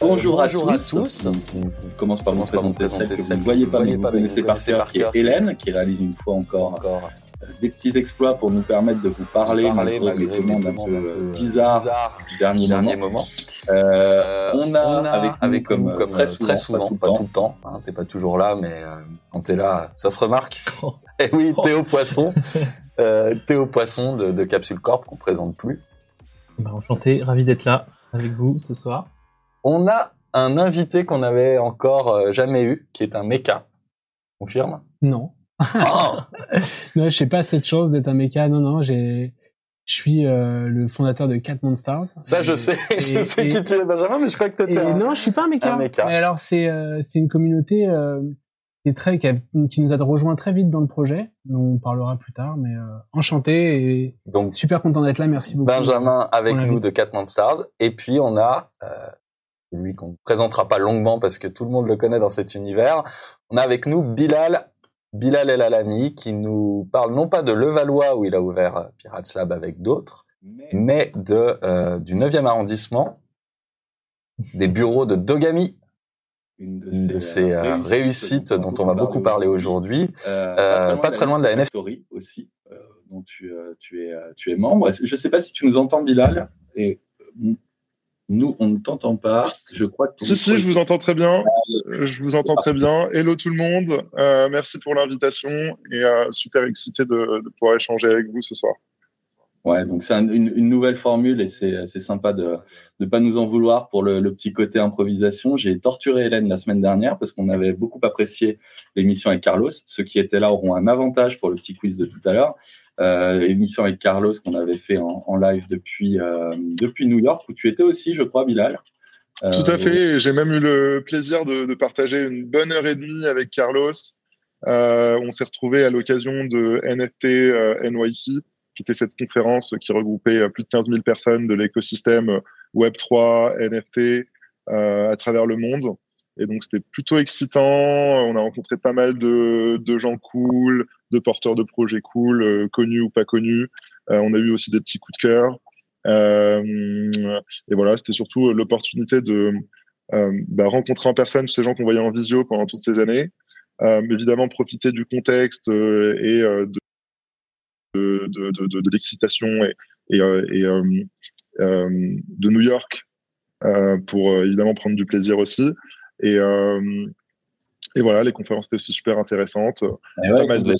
Bonjour, Bonjour à, à tous. tous. Donc, on- je commence par vous vous présenter celle présenter que vous ne voyez pas, mais vous connaissez par cœur, qui est Hélène, qui réalise une fois encore encore euh, des petits exploits pour nous permettre de vous parler, parler malgré malgré des des demandes un peu un euh, peu bizarres du dernier, dernier moment. moment. Euh, Euh, on a avec nous, avec comme, nous, euh, comme très euh, très souvent, pas pas tout le le temps. hein, T'es pas toujours là, mais euh, quand t'es là, ça se remarque. Et oui, Théo Poisson, euh, Théo Poisson de, de Capsule Corp qu'on présente plus. Bah, enchanté, ravi d'être là avec vous ce soir. On a un invité qu'on avait encore euh, jamais eu, qui est un méca. Confirme? Non. Oh non, je sais pas cette chance d'être un méca. Non, non, j'ai, je suis euh, le fondateur de Cat Monsters. Ça, je Et- sais, je sais et- qui tu es, Benjamin, mais je crois que t'étais un... non, je suis pas un méca. un méca. Mais alors, c'est, euh, c'est une communauté euh, qui est très, qui, a- qui nous a rejoint très vite dans le projet, dont on parlera plus tard. Mais enchanté et Donc, super content d'être là. Merci beaucoup. Benjamin avec nous de Catman Stars. Et puis on a lui qu'on ne présentera pas longuement parce que tout le monde le connaît dans cet univers. On a avec nous Bilal, Bilal El Alami, qui nous parle non pas de Levallois où il a ouvert euh, Pirates Lab avec d'autres, Mais de euh, du 9e arrondissement, des bureaux de Dogami, une une de ces euh, réussites dont on va beaucoup parler aujourd'hui. Euh, pas très loin de la NF. Story aussi, dont tu, tu, es, tu es membre. Je ne sais pas si tu nous entends, Bilal. Et nous, on ne t'entend pas. Je crois que Si, si, je vous entends très bien. Euh, Je vous entends très bien. Hello tout le monde. Euh, merci pour l'invitation et euh, super excité de, de pouvoir échanger avec vous ce soir. Ouais, donc c'est un- une, une nouvelle formule et c'est c'est sympa de ne pas nous en vouloir pour le, le petit côté improvisation. J'ai torturé Hélène la semaine dernière parce qu'on avait beaucoup apprécié l'émission avec Carlos. Ceux qui étaient là auront un avantage pour le petit quiz de tout à l'heure. Euh, émission avec Carlos qu'on avait fait en, live depuis euh, depuis New York où tu étais aussi, je crois, Bilal. Euh, Tout à fait. J'ai même eu le plaisir de, partager une bonne heure et demie avec Carlos. On s'est retrouvé à l'occasion de NFT NYC, qui était cette conférence qui regroupait plus de 15 000 personnes de l'écosystème euh, Web3, NFT à travers le monde. Et donc, c'était plutôt excitant. On a rencontré pas mal de gens cool, de porteurs de projets cool, euh, connus ou pas connus. Euh, on a eu aussi des petits coups de cœur. Euh, et voilà, c'était surtout l'opportunité de bah, rencontrer en personne ces gens qu'on voyait en visio pendant toutes ces années. Évidemment, profiter du contexte et de, de, de, l'excitation et, et, et de New York pour évidemment prendre du plaisir aussi. Et, et voilà, les conférences étaient aussi super intéressantes. et ouais, mal de-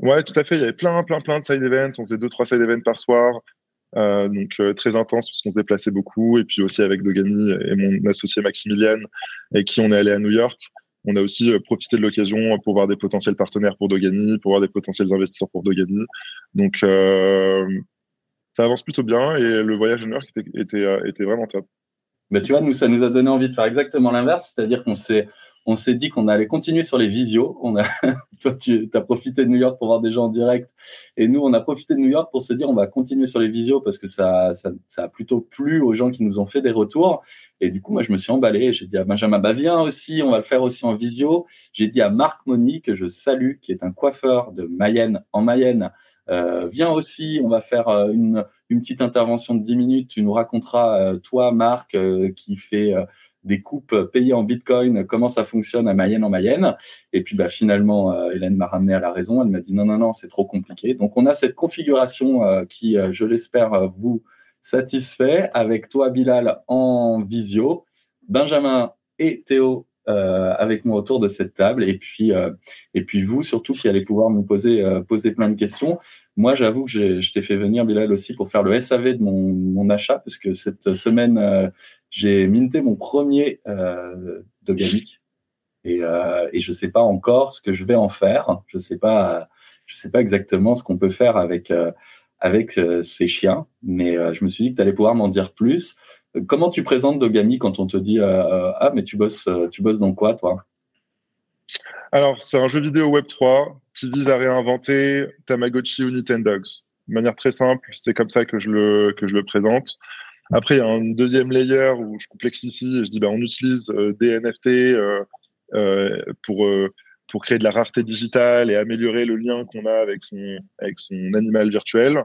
Ouais, tout à fait. Il y avait plein, plein, plein de side events. On faisait deux, trois side events par soir. Euh, donc euh, très intense parce qu'on se déplaçait beaucoup. Et puis aussi avec Dogani et mon associé Maximilian, avec qui on est allé à New York. On a aussi euh, profité de l'occasion pour voir des potentiels partenaires pour Dogani, pour voir des potentiels investisseurs pour Dogani. Donc ça avance plutôt bien et le voyage à New York était, était, était vraiment top. Mais tu vois, nous, ça nous a donné envie de faire exactement l'inverse, c'est-à-dire qu'on s'est, on s'est dit qu'on allait continuer sur les visios. On a, toi, tu as profité de New York pour voir des gens en direct, et nous, on a profité de New York pour se dire on va continuer sur les visios parce que ça, ça, ça a plutôt plu aux gens qui nous ont fait des retours. Et du coup, moi, je me suis emballé. J'ai dit à Benjamin, bah viens aussi, on va le faire aussi en visio. J'ai dit à Marc Moni que je salue, qui est un coiffeur de Mayenne en Mayenne. Euh, viens aussi, on va faire euh, une, une petite intervention de 10 minutes. Tu nous raconteras, euh, toi, Marc, euh, qui fait euh, des coupes payées en Bitcoin, comment ça fonctionne à Mayenne en Mayenne. Et puis, bah, finalement, Hélène m'a ramené à la raison. Elle m'a dit non, non, non, c'est trop compliqué. Donc, on a cette configuration qui, je l'espère, vous satisfait avec toi, Bilal, en visio, Benjamin et Théo euh, avec moi autour de cette table et puis euh, et puis vous surtout qui allez pouvoir me poser euh, poser plein de questions. Moi, j'avoue que je t'ai fait venir Bilal aussi pour faire le SAV de mon, mon achat parce que cette semaine euh, j'ai minté mon premier euh, Dogamic et et je sais pas encore ce que je vais en faire. Je sais pas je sais pas exactement ce qu'on peut faire avec avec ces chiens, mais je me suis dit que tu allais pouvoir m'en dire plus. Comment tu présentes Dogami quand on te dit euh, euh, ah mais tu bosses euh, tu bosses dans quoi toi? Alors c'est un jeu vidéo Web 3 qui vise à réinventer Tamagotchi ou Nintendogs. De manière très simple, c'est comme ça que je le que je le présente. Après il y a un deuxième layer où je complexifie et je dis bah on utilise des NFT pour pour créer de la rareté digitale et améliorer le lien qu'on a avec son avec son animal virtuel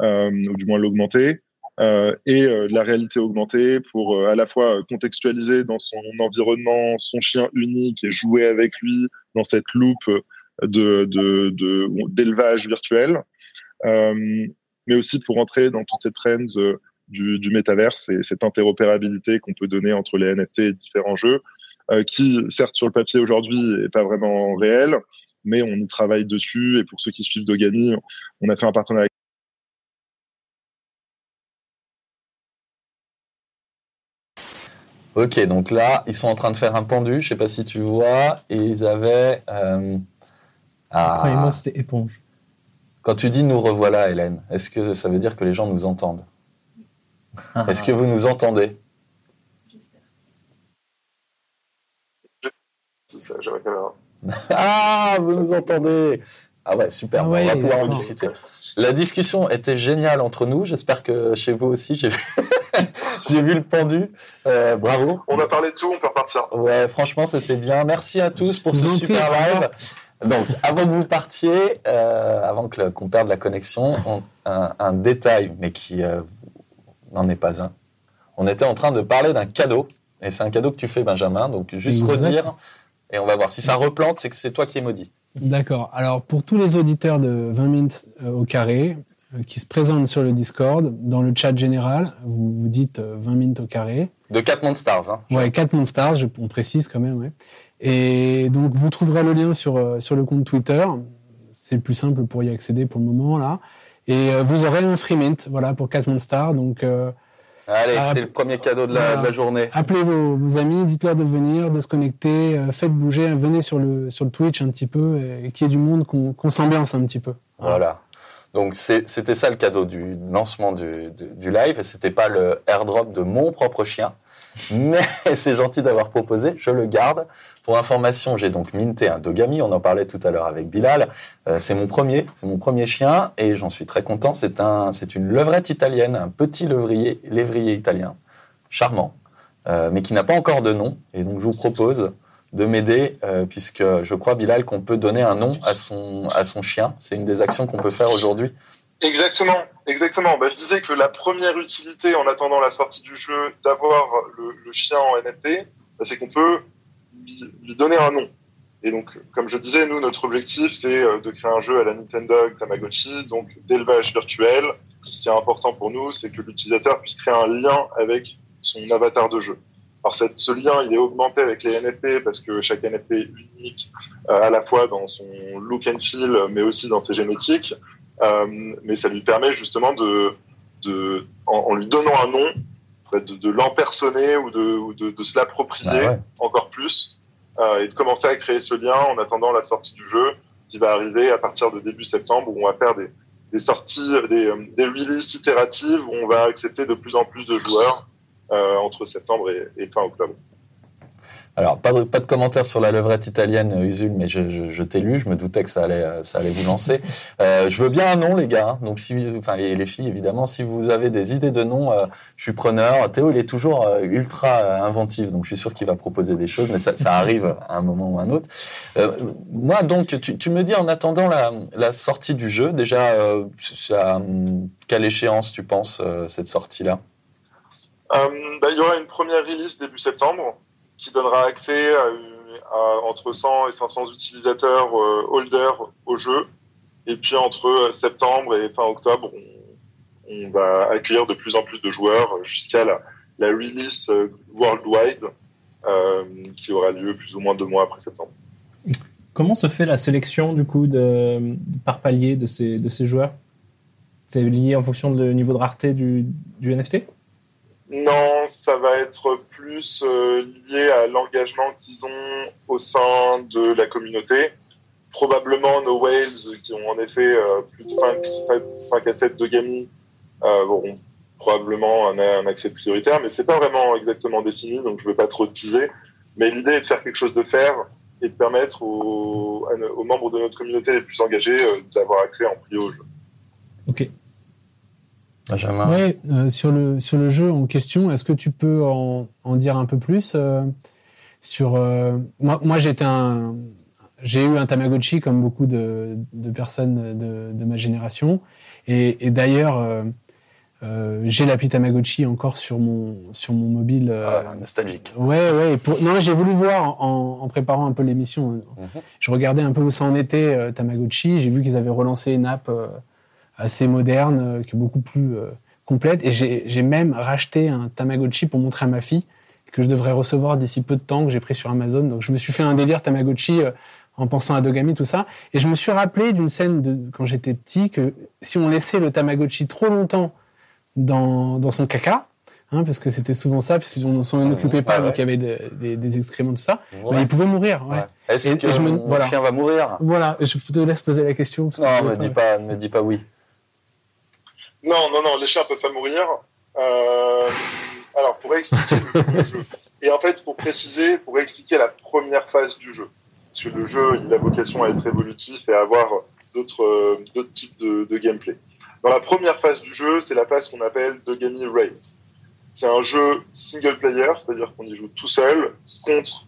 ou du moins l'augmenter. Euh, et euh, la réalité augmentée pour euh, à la fois contextualiser dans son environnement son chien unique et jouer avec lui dans cette loupe d'élevage virtuel, mais aussi pour entrer dans toutes ces trends du, du métaverse et cette interopérabilité qu'on peut donner entre les NFT et différents jeux, qui certes sur le papier aujourd'hui n'est pas vraiment réel, mais on y travaille dessus. Et pour ceux qui suivent Dogani, on a fait un partenariat Ok, donc là, ils sont en train de faire un pendu, je sais pas si tu vois, et ils avaient. Euh, moi, c'était éponge. Quand tu dis nous revoilà, Hélène, est-ce que ça veut dire que les gens nous entendent? Est-ce que vous nous entendez? J'espère. Ah, vous nous entendez Ah ouais, super, ah on va pouvoir en discuter. La discussion était géniale entre nous, j'espère que chez vous aussi, j'ai vu. J'ai vu le pendu. Euh, bravo. On a parlé de tout, on peut repartir. Ouais, franchement, c'était bien. Merci à tous pour ce super live. Donc, avant que vous partiez, euh, avant qu'on perde la connexion, un, détail, mais qui euh, n'en est pas un. On était en train de parler d'un cadeau, et c'est un cadeau que tu fais, Benjamin. Donc, juste redire, et on va voir. Si ça replante, c'est que c'est toi qui es maudit. D'accord. Alors, pour tous les auditeurs de 20 minutes au carré, euh, qui se présente sur le Discord. Dans le chat général, vous vous dites 20 euh, minutes au carré. De 4 Monstars. Hein, ouais, 4 Monstars, je, on précise quand même. Ouais. Et donc, vous trouverez le lien sur, euh, sur le compte Twitter. C'est le plus simple pour y accéder pour le moment, là. Et vous aurez un free mint, voilà, pour 4 Monstars. Donc, Allez, c'est le premier cadeau de la, de la journée. Appelez vos, vos amis, dites-leur de venir, de se connecter, faites bouger, venez sur le, sur le Twitch un petit peu, et qu'il y ait du monde, qu'on qu s'ambiance un petit peu. Voilà. Donc c'était ça le cadeau du lancement du, du, live, et c'était pas le airdrop de mon propre chien, mais c'est gentil d'avoir proposé, je le garde. Pour information, j'ai donc minté un Dogami, on en parlait tout à l'heure avec Bilal. Euh, c'est mon premier, c'est mon premier chien, et j'en suis très content. C'est un, c'est une levrette italienne, un petit lévrier, lévrier italien, charmant, euh, mais qui n'a pas encore de nom, et donc je vous propose de m'aider, euh, puisque je crois, Bilal, qu'on peut donner un nom à son, à son chien. C'est une des actions qu'on peut faire aujourd'hui. Exactement, exactement. Bah, je disais que la première utilité en attendant la sortie du jeu d'avoir le, chien en NFT, bah, c'est qu'on peut lui, donner un nom. Et donc, comme je disais, nous, notre objectif, c'est euh, de créer un jeu à la Nintendo Tamagotchi, donc d'élevage virtuel. Ce qui est important pour nous, c'est que l'utilisateur puisse créer un lien avec son avatar de jeu. Alors cette, ce lien, il est augmenté avec les NFT parce que chaque NFT est unique euh, à la fois dans son look and feel, mais aussi dans ses génétiques. Euh, mais ça lui permet justement de, de en, lui donnant un nom, de, de l'empersonner ou de, ou de, de se l'approprier bah encore plus euh, et de commencer à créer ce lien en attendant la sortie du jeu qui va arriver à partir de début septembre où on va faire des, des sorties, des, des releases itératives où on va accepter de plus en plus de joueurs euh, entre septembre et, fin octobre. Alors, pas de, pas de commentaires sur la levrette italienne, euh, Usul, mais je, je, je t'ai lu, je me doutais que ça allait, euh, ça allait vous lancer. Euh, je veux bien un nom, les gars. Donc, si, les, les, filles, évidemment, si vous avez des idées de noms, euh, je suis preneur. Théo, il est toujours ultra inventif, donc je suis sûr qu'il va proposer des choses, mais ça, arrive à un moment ou à un autre. moi, donc, tu, tu, me dis, en attendant la, la sortie du jeu, déjà, à quelle échéance tu penses cette sortie-là? euh, bah, il y aura une première release début septembre qui donnera accès à, entre 100 et 500 utilisateurs euh, holders au jeu. Et puis entre septembre et fin octobre, on, va accueillir de plus en plus de joueurs jusqu'à la, release euh, worldwide euh, qui aura lieu plus ou moins deux mois après septembre. Comment se fait la sélection du coup par palier de ces, joueurs? C'est lié en fonction du niveau de rareté du NFT Non, ça va être plus euh, lié à l'engagement qu'ils ont au sein de la communauté. Probablement nos Whales, qui ont en effet euh, plus de 5, 5 à 7 de gaming, euh, auront probablement un, accès prioritaire, mais c'est pas vraiment exactement défini, donc je ne veux pas trop teaser. Mais l'idée est de faire quelque chose de faire et de permettre aux, aux membres de notre communauté les plus engagés d'avoir accès en prix au jeu. Ok. Benjamin. Ouais, euh, sur le sur le jeu en question, est-ce que tu peux en, en dire un peu plus euh, sur moi moi j'étais un j'ai eu un Tamagotchi comme beaucoup de, de personnes de, de, ma génération et, et d'ailleurs euh, j'ai l'appli Tamagotchi encore sur mon sur mon mobile. Euh, ah, nostalgique. Ouais, ouais. Pour, non, j'ai voulu voir en, en, préparant un peu l'émission. Mm -hmm. Je regardais un peu où ça en était euh, Tamagotchi. J'ai vu qu'ils avaient relancé une app euh, assez moderne, euh, qui est beaucoup plus complète. Et j'ai même racheté un Tamagotchi pour montrer à ma fille que je devrais recevoir d'ici peu de temps que j'ai pris sur Amazon. Donc je me suis fait un délire Tamagotchi en pensant à Dogami, tout ça. Et je me suis rappelé d'une scène de quand j'étais petit que si on laissait le Tamagotchi trop longtemps dans, dans son caca, hein, parce que c'était souvent ça, puisqu'on s'en occupait pas, ouais, donc il y avait des, des, des, excréments, tout ça. Ouais. Mais il pouvait mourir. Est-ce que et je me, voilà. chien va mourir? Voilà, je te laisse poser la question. Non, me dis pas, me dis pas oui. Non, non, non, les chiens peuvent pas mourir. Euh, alors, pour expliquer le, jeu, et en fait, pour préciser, pour expliquer la première phase du jeu, parce que le jeu, il a vocation à être évolutif et à avoir d'autres types de, gameplay. Dans la première phase du jeu, c'est la phase qu'on appelle Dogami Race. C'est un jeu single player, c'est-à-dire qu'on y joue tout seul contre,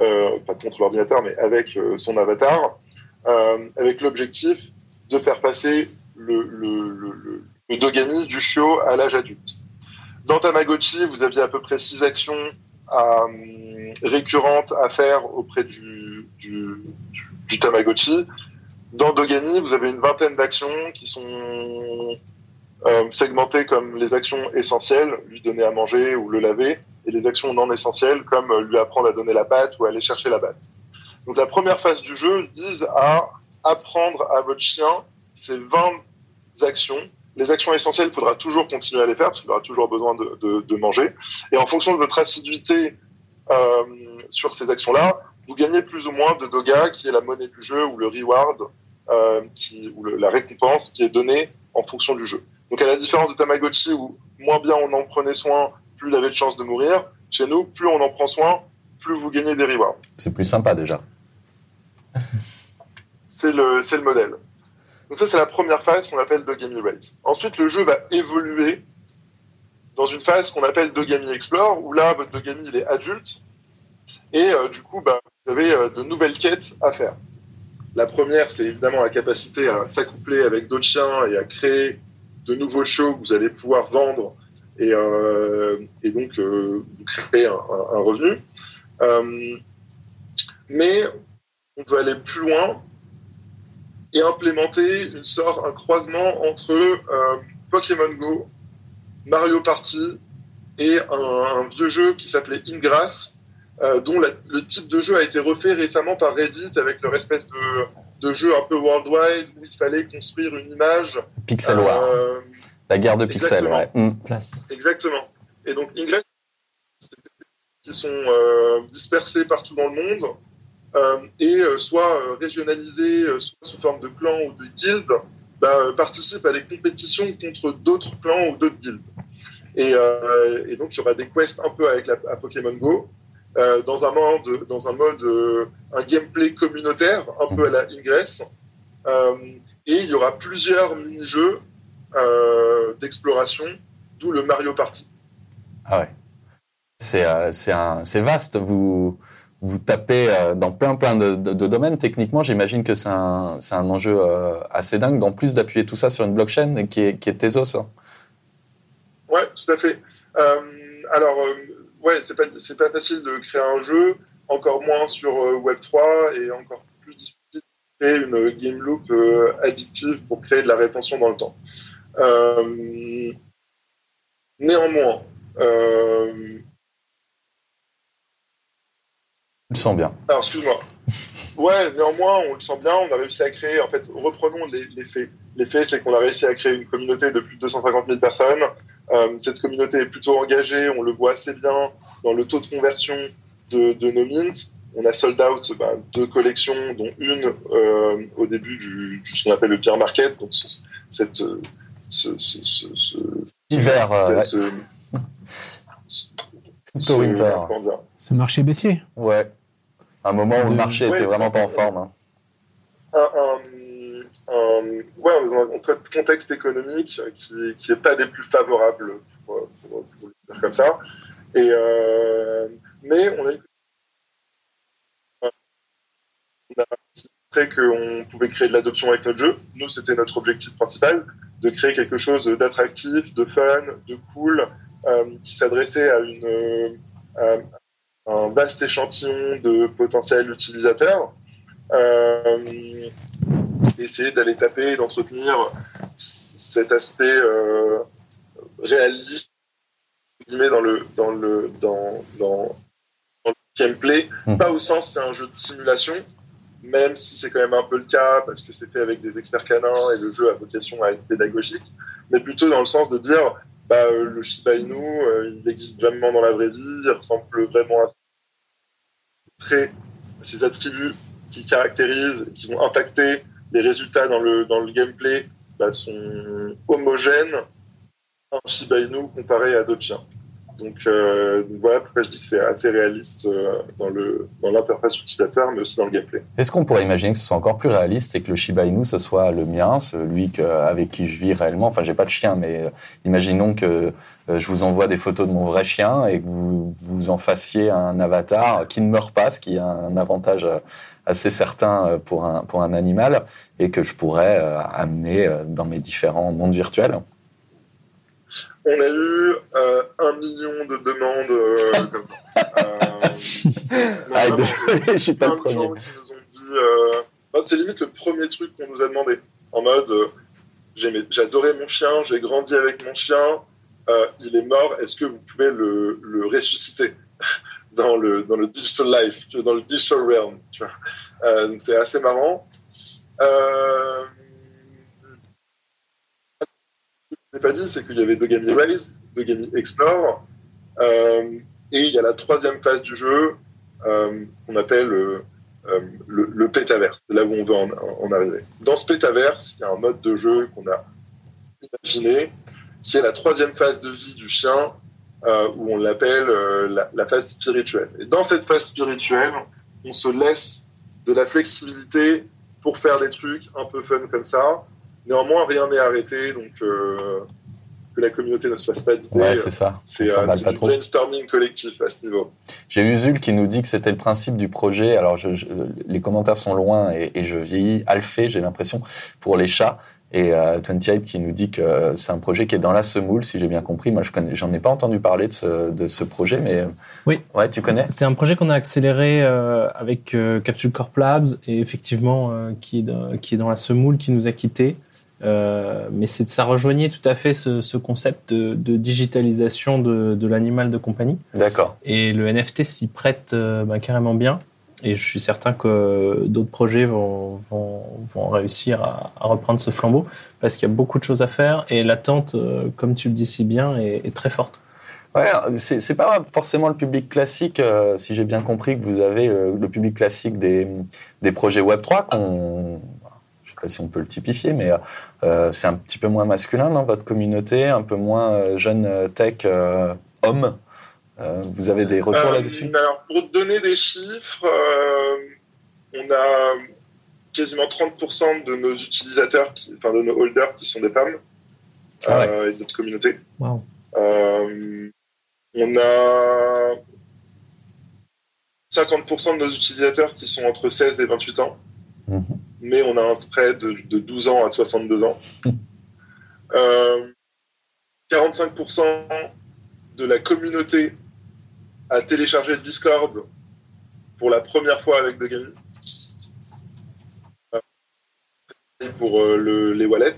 euh, pas contre l'ordinateur, mais avec euh, son avatar, euh, avec l'objectif de faire passer le, le Dogami du chiot à l'âge adulte. Dans Tamagotchi, vous aviez à peu près six actions à, récurrentes à faire auprès du, Tamagotchi. Dans Dogami, vous avez une vingtaine d'actions qui sont euh, segmentées comme les actions essentielles, lui donner à manger ou le laver, et les actions non essentielles comme lui apprendre à donner la pâte ou aller chercher la batte. Donc la première phase du jeu vise à apprendre à votre chien ces 20 actions. Les actions essentielles, il faudra toujours continuer à les faire parce qu'il aura toujours besoin de, de, de, manger. Et en fonction de votre assiduité euh, sur ces actions-là, vous gagnez plus ou moins de doga, qui est la monnaie du jeu, ou le reward, euh, qui, ou le, la récompense qui est donnée en fonction du jeu. Donc à la différence de Tamagotchi, où moins bien on en prenait soin, plus il avait de chances de mourir, chez nous, plus on en prend soin, plus vous gagnez des rewards. C'est plus sympa déjà. c'est le, le modèle. Donc ça, c'est la première phase qu'on appelle Dogami Race. Ensuite, le jeu va évoluer dans une phase qu'on appelle Dogami Explore, où là, votre Dogami, il est adulte, et euh, du coup, bah, vous avez euh, de nouvelles quêtes à faire. La première, c'est évidemment la capacité à s'accoupler avec d'autres chiens et à créer de nouveaux shows que vous allez pouvoir vendre et, euh, donc vous créer un, revenu. Mais on peut aller plus loin et implémenter une sorte, un croisement entre euh, Pokémon Go, Mario Party et un, un vieux jeu qui s'appelait Ingress, euh, dont la, le type de jeu a été refait récemment par Reddit avec leur espèce de, de jeu un peu worldwide où il fallait construire une image. Pixel War. Euh, la guerre de pixels, ouais. Mmh. Place. Exactement. Et donc Ingress, qui sont euh, dispersés partout dans le monde et soit régionalisés, soit sous forme de clans ou de guildes, bah, participent à des compétitions contre d'autres clans ou d'autres guildes. Et, donc il y aura des quests un peu avec la, Pokémon Go. Euh, dans un mode, dans un mode, euh, un gameplay communautaire, un peu à la Ingress. Euh, et il y aura plusieurs mini-jeux d'exploration, d'où le Mario Party. Ah ouais. C'est c'est vaste. Vous vous tapez dans plein plein de, domaines. Techniquement, j'imagine que c'est un, un enjeu assez dingue, d'en plus d'appuyer tout ça sur une blockchain qui est, qui est Tezos. Hein. Ouais, tout à fait. Euh, alors, ouais, c'est pas, pas facile de créer un jeu, encore moins sur euh, Web3 et encore plus difficile de créer une game loop euh, addictive pour créer de la rétention dans le temps. Euh, néanmoins, euh, te sens bien. Alors, excuse-moi. Ouais, néanmoins, on le sent bien. On a réussi à créer, en fait, reprenons les, les faits. Les faits, c'est qu'on a réussi à créer une communauté de plus de 250 000 personnes. Euh, cette communauté est plutôt engagée. On le voit assez bien dans le taux de conversion de, de nos mints. On a sold out bah, deux collections, dont une euh, au début du, du ce qu'on appelle le beer market. Donc, ce- cette, euh, ce, ce, ce, ce, Hiver, euh, ouais. ce- winter. Ce marché baissier. Ouais. Un moment où le marché était Ouais, vraiment pas en forme. hein. un, un- un- ouais, on est dans un co- contexte économique qui qui est pas des plus favorables pour, pour- pour le dire comme ça. Et euh, mais on a on a montré qu'on pouvait créer de l'adoption avec notre jeu. Nous, c'était notre objectif principal, de créer quelque chose d'attractif, de fun, de cool, euh, qui s'adressait à une euh, un vaste échantillon de potentiels utilisateurs. Euh, essayer d'aller taper et d'entretenir cet aspect euh, réaliste dans le dans le dans, dans, dans le gameplay Mhm. pas au sens c'est un jeu de simulation même si c'est quand même un peu le cas parce que c'est fait avec des experts canins et le jeu a vocation à être pédagogique mais plutôt dans le sens de dire bah, euh, le Shiba Inu euh, il existe vraiment dans la vraie vie il ressemble vraiment à traits ses attributs qui caractérisent, qui vont impacter les résultats dans le, dans le gameplay bah, sont homogènes un Shiba Inu comparé à d'autres chiens. Donc, euh, voilà pourquoi je dis que c'est assez réaliste euh, dans le dans l'interface utilisateur, mais aussi dans le gameplay. Est-ce qu'on pourrait imaginer que ce soit encore plus réaliste et que le Shiba Inu, ce soit le mien, celui que, avec qui je vis réellement? Enfin, j'ai pas de chien, mais euh, imaginons que euh, je vous envoie des photos de mon vrai chien et que vous, vous en fassiez un avatar qui ne meurt pas, ce qui a un avantage euh, assez certain pour un, pour un animal, et que je pourrais amener dans mes différents mondes virtuels. On a eu euh, un million de demandes euh, comme ça. Non, Ah, vraiment, désolé, je suis pas le premier. euh, bah, c'est limite le premier truc qu'on nous a demandé. En mode, euh, j'adorais mon chien, j'ai grandi avec mon chien, il est mort, est-ce que vous pouvez le, le ressusciter dans le, dans le digital life, dans le digital realm tu vois. Euh, donc c'est assez marrant. Euh, ce que je n'ai pas dit, c'est qu'il y avait Dogami Race, Dogami Explore, euh, et il y a la troisième phase du jeu euh, qu'on appelle euh, euh, le, le pétaverse. C'est là où on veut en, arriver. Dans ce pétaverse, il y a un mode de jeu qu'on a imaginé, qui est la troisième phase de vie du chien, où on l'appelle la, la phase spirituelle. Et dans cette phase spirituelle, on se laisse de la flexibilité pour faire des trucs un peu fun comme ça. Néanmoins, rien n'est arrêté, donc euh, que la communauté ne se fasse pas d'idées. Ouais, c'est ça. c'est On euh, c'est du trop. brainstorming collectif à ce niveau. J'ai eu Zul qui nous dit que c'était le principe du projet. Alors, je, je- les commentaires sont loin et, et je vieillis alphé, j'ai l'impression, pour les chats. Et euh, 28 qui nous dit que c'est un projet qui est dans la semoule, si j'ai bien compris. Moi, je connais, j'en ai pas entendu parler de ce, de ce projet, mais Oui. ouais, tu connais? C'est un projet qu'on a accéléré euh, avec euh, Capsule Corp Labs et effectivement euh, qui, est dans, qui est dans la semoule qui nous a quittés. Euh, mais c'est ça rejoignait tout à fait ce, ce concept de, de digitalisation de, de l'animal de compagnie. D'accord. Et le NFT s'y prête euh, bah, carrément bien. Et je suis certain que d'autres projets vont, vont, vont réussir à, à reprendre ce flambeau parce qu'il y a beaucoup de choses à faire et l'attente, euh, comme tu le dis si bien, est, est très forte. Ouais, c'est c'est pas forcément le public classique, euh, si j'ai bien compris que vous avez euh, le public classique des, des projets Web3 qu'on. Je sais pas si on peut le typifier, mais euh, c'est un petit peu moins masculin dans votre communauté, un peu moins euh, jeune euh, tech euh, homme. Euh, vous avez des retours Euh, là-dessus? Alors, pour te donner des chiffres, euh, on a quasiment 30% de nos utilisateurs, qui- enfin de nos holders qui sont des femmes Ah ouais. euh, et de notre communauté. Euh, on a 50% de nos utilisateurs qui sont entre 16 et 28 ans, Mhm. Mais on a un spread de, de 12 ans à 62 ans. Euh, 45% de la communauté a téléchargé Discord pour la première fois avec Dogami. Et pour euh, le- les wallets,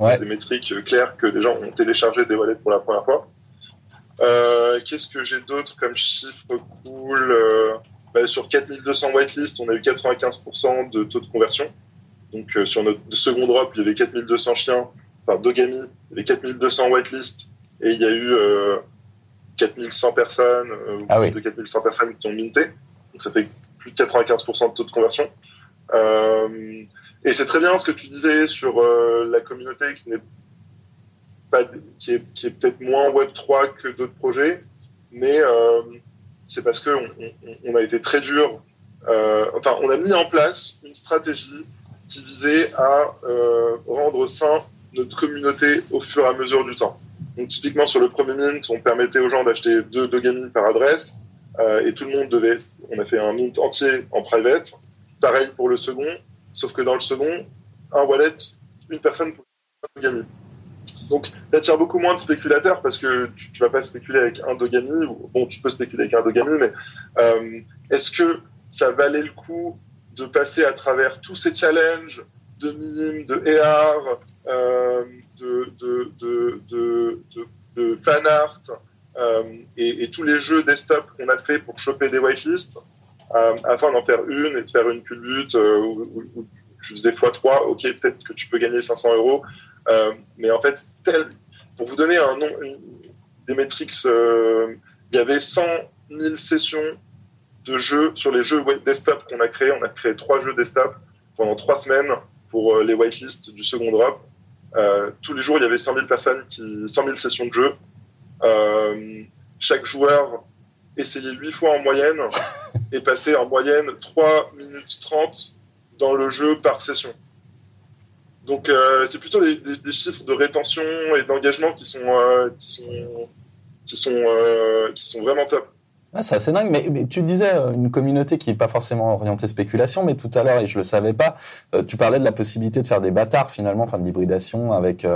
Ouais. des métriques euh, claires que des gens ont téléchargé des wallets pour la première fois. Euh, Qu'est-ce que j'ai d'autre comme chiffre cool. Euh, bah, sur 4200 whitelist, on a eu 95% de taux de conversion. Donc euh, sur notre second drop, il y avait 4200 chiens, enfin Dogami, il y avait 4200 whitelist et il y a eu 4100 personnes, ou Ah oui. de 4100 personnes qui ont minté. Donc ça fait plus de 95% de taux de conversion. Euh, et c'est très bien ce que tu disais sur euh, la communauté qui n'est pas, qui est, qui est peut-être moins Web 3 que d'autres projets, mais euh, c'est parce que on, a été très dur. Euh, enfin, on a mis en place une stratégie qui visait à euh, rendre sain notre communauté au fur et à mesure du temps. Donc typiquement sur le premier mint, on permettait aux gens d'acheter deux Dogami par adresse euh, et tout le monde devait. On a fait un mint entier en private. Pareil pour le second, sauf que dans le second, un wallet, une personne pour Dogami. Donc, ça attire beaucoup moins de spéculateurs parce que tu, tu vas pas spéculer avec un Dogami. Bon, tu peux spéculer avec un Dogami, mais euh, est-ce que ça valait le coup de passer à travers tous ces challenges de mime, de EAR, euh, de, de, fan art euh, et, tous les jeux desktop qu'on a fait pour choper des whitelists euh, afin d'en faire une et de faire une culbute où, où- où tu faisais x3, ok, peut-être que tu peux gagner 500 euros. Euh, mais en fait, tel, pour vous donner un nom, des métriques, euh, il y avait 100 000 sessions de jeux sur les jeux desktop qu'on a créés. On a créé trois jeux desktop pendant trois semaines pour euh, les whitelists du second drop. Euh, tous les jours, il y avait 100 000 personnes, qui, 100 000 sessions de jeu. Euh, chaque joueur essayait 8 fois en moyenne et passait en moyenne 3 minutes 30 dans le jeu par session. Donc euh, c'est plutôt des, chiffres de rétention et d'engagement qui sont euh, qui sont euh, qui sont vraiment top. Ah, c'est assez dingue, mais, tu disais une communauté qui est pas forcément orientée spéculation, mais tout à l'heure, et je le savais pas, tu parlais de la possibilité de faire des bâtards finalement, enfin de l'hybridation avec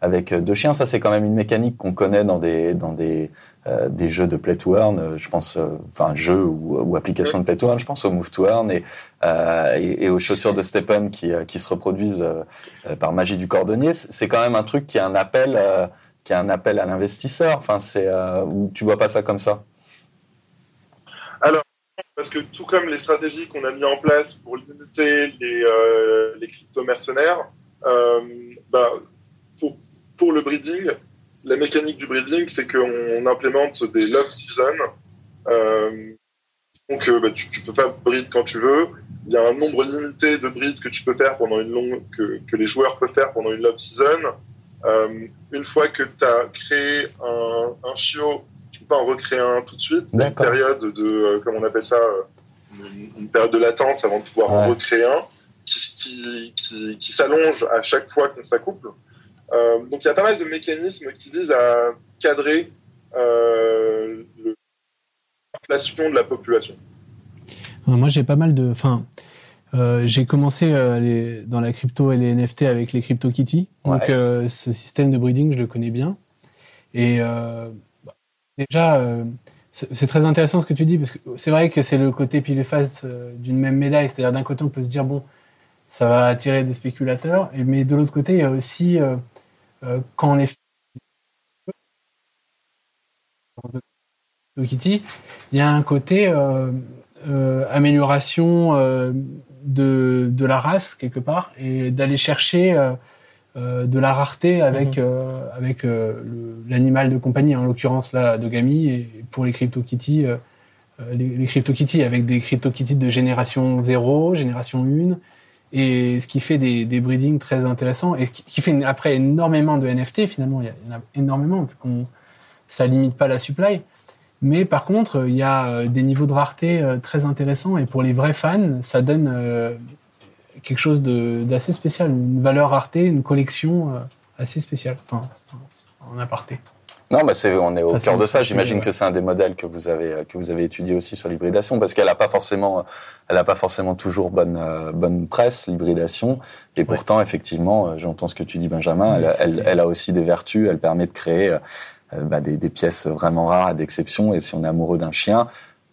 avec deux chiens. Ça, c'est quand même une mécanique qu'on connaît dans des dans des euh, des jeux de play to earn. euh, Je pense, euh, enfin jeux ou, ou applications de play to earn. Je pense au move to earn et euh, aux chaussures de Stephen qui euh, se reproduisent euh, euh, par magie du cordonnier. C'est quand même un truc qui est un appel euh, qui est un appel à l'investisseur. Enfin, c'est euh, tu vois pas ça comme ça? Parce que tout comme les stratégies qu'on a mis en place pour limiter les, euh, crypto-mercenaires, euh, bah, pour le breeding, la mécanique du breeding, c'est qu'on implémente des love season. Euh, donc, euh, bah, tu, tu peux pas breed quand tu veux. Il y a un nombre limité de breeds que tu peux faire pendant une longue, que, que les joueurs peuvent faire pendant une love season. Euh, une fois que tu as créé un, un chiot, tu peux pas en recréer un tout de suite. Une période de, euh, comment on appelle ça, une, une période de latence avant de pouvoir en recréer un qui, qui, qui, qui s'allonge à chaque fois qu'on s'accouple. Euh, donc il y a pas mal de mécanismes qui visent à cadrer euh, le- l'inflation de la population. Euh, Moi, j'ai pas mal de. Enfin, euh, j'ai commencé euh, les- dans la crypto et les NFT avec les CryptoKitty. Donc, Ouais. euh, ce système de breeding, je le connais bien. Et euh, bah, déjà, euh, c'est très intéressant ce que tu dis, parce que c'est vrai que c'est le côté pile et face d'une même médaille. C'est-à-dire, d'un côté, on peut se dire, bon, ça va attirer des spéculateurs, et, mais de l'autre côté, il y a aussi, quand on est de Kitty, il y a un côté euh, euh, amélioration euh, de, de la race quelque part et d'aller chercher euh, euh, de la rareté avec euh, avec euh, l'animal de compagnie en l'occurrence là Dogami et pour les CryptoKitty euh, euh, les, les CryptoKitty avec des CryptoKitty de génération 0, génération 1 et ce qui fait des, des breedings très intéressants et qui, fait après énormément de NFT finalement il y, en a énormément vu qu'on ça limite pas la supply mais par contre, il y a euh, des niveaux de rareté euh, très intéressants et pour les vrais fans, ça donne euh, quelque chose d'assez spécial, une valeur rareté, une collection assez spéciale. Enfin, en aparté. Non, bah c'est, on est au Enfin, cœur de ça. J'imagine ouais. que c'est un des modèles que vous avez que vous avez étudié aussi sur l'hybridation, parce qu'elle a pas forcément, elle a pas forcément toujours bonne euh, bonne presse l'hybridation. Et pourtant, effectivement, euh, j'entends ce que tu dis, Benjamin. Elle, Ouais, c'est elle, clair. elle a aussi des vertus. Elle permet de créer euh, bah, des, des pièces vraiment rares, d'exception. Et si on est amoureux d'un chien,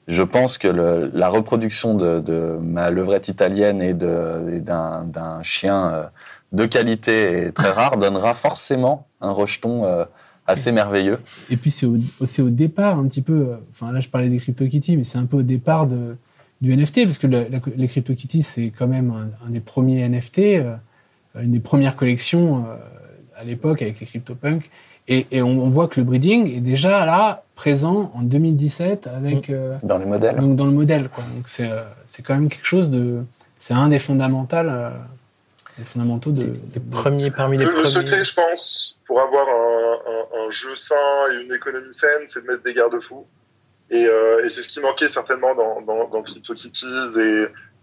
je pense que le, la reproduction de, de ma levrette italienne et d'un chien euh, de qualité et très rare donnera forcément un rejeton. euh, assez merveilleux. Et puis c'est au, c'est au départ un petit peu, enfin là je parlais des CryptoKitties, mais c'est un peu au départ de, du NFT, parce que la- la- les CryptoKitties c'est quand même un, un des premiers NFT, euh, une des premières collections euh, à l'époque avec les CryptoPunks. Et, et on, on voit que le breeding est déjà là, présent en 2017 avec, euh, Dans les modèles. donc dans le modèle. Quoi. Donc c'est, euh, c'est quand même quelque chose de, c'est un des fondamentaux, euh, des fondamentaux de, Les premiers parmi les Le, le premiers. secret, je pense, pour avoir un jeu sain et une économie saine, c'est de mettre des garde-fous. Et, euh, c'est ce qui manquait certainement dans, dans, dans CryptoKitties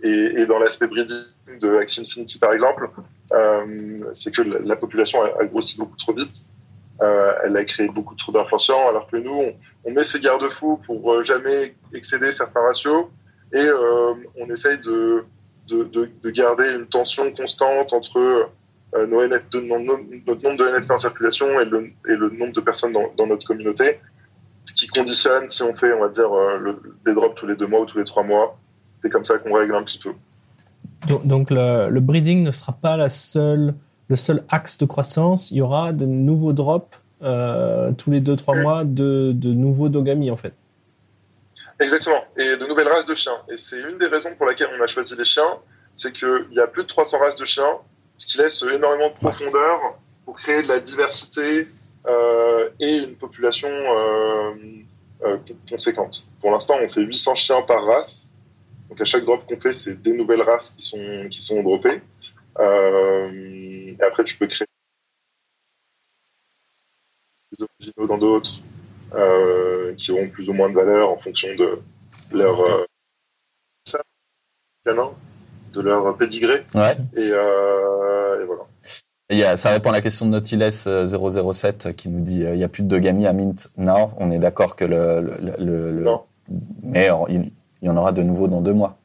et, dans l'aspect breeding de Axie Infinity, par exemple. Euh, c'est que la, la population a, grossi beaucoup trop vite. Euh, elle a créé beaucoup trop d'influenceurs, alors que nous, on, met ces garde-fous pour jamais excéder certains ratios et on essaye de, de, de, de garder une tension constante entre nos de- no- notre nombre de NFT en circulation et le, et le nombre de personnes dans, dans notre communauté, ce qui conditionne si on fait, on va dire, euh, le, des drops tous les deux mois ou tous les trois mois. C'est comme ça qu'on règle un petit peu. Donc, donc le, le breeding ne sera pas la seule, le seul axe de croissance. Il y aura de nouveaux drops euh, tous les 2-3 Mm. mois de, de nouveaux Dogami en fait. Exactement. Et de nouvelles races de chiens. Et c'est une des raisons pour laquelle on a choisi les chiens, c'est qu'il y a plus de 300 races de chiens, ce qui laisse énormément de profondeur pour créer de la diversité euh, et une population euh, euh, conséquente. Pour l'instant, on fait 800 chiens par race. Donc à chaque drop qu'on fait, c'est des nouvelles races qui sont, qui sont droppées. Et après, tu peux créer des originaux dans d'autres qui auront plus ou moins de valeur en fonction de leur de leur pédigré. Ouais. Et, euh, et voilà. A, ça répond à la question de Nautilus euh, 007 qui nous dit euh, il y a plus de Dogami à Mint. Non, on est d'accord que le, le, le- le- Non. mais euh, il, y en aura de nouveau dans deux mois.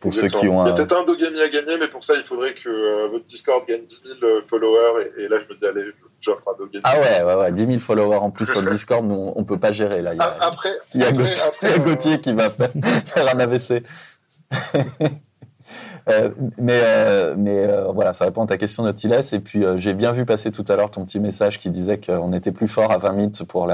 Pour ceux qui ont Il y a un, peut-être un Dogami à gagner, mais pour ça, il faudrait que euh, votre Discord gagne 10 000 followers. Et, et là, je me dis, allez, j'offre un Dogami. ah ouais, ouais, ouais, 10 000 followers en plus sur le Discord, nous on, on peut pas gérer là. Il y a, Ah, après, il y a après, Gauthier, après, il y a euh, Gauthier qui va faire, faire un AVC. Euh, mais euh, mais euh, voilà, ça répond à ta question Nautilus. Et puis euh, j'ai bien vu passer tout à l'heure ton petit message qui disait qu'on était plus fort à 20 minutes pour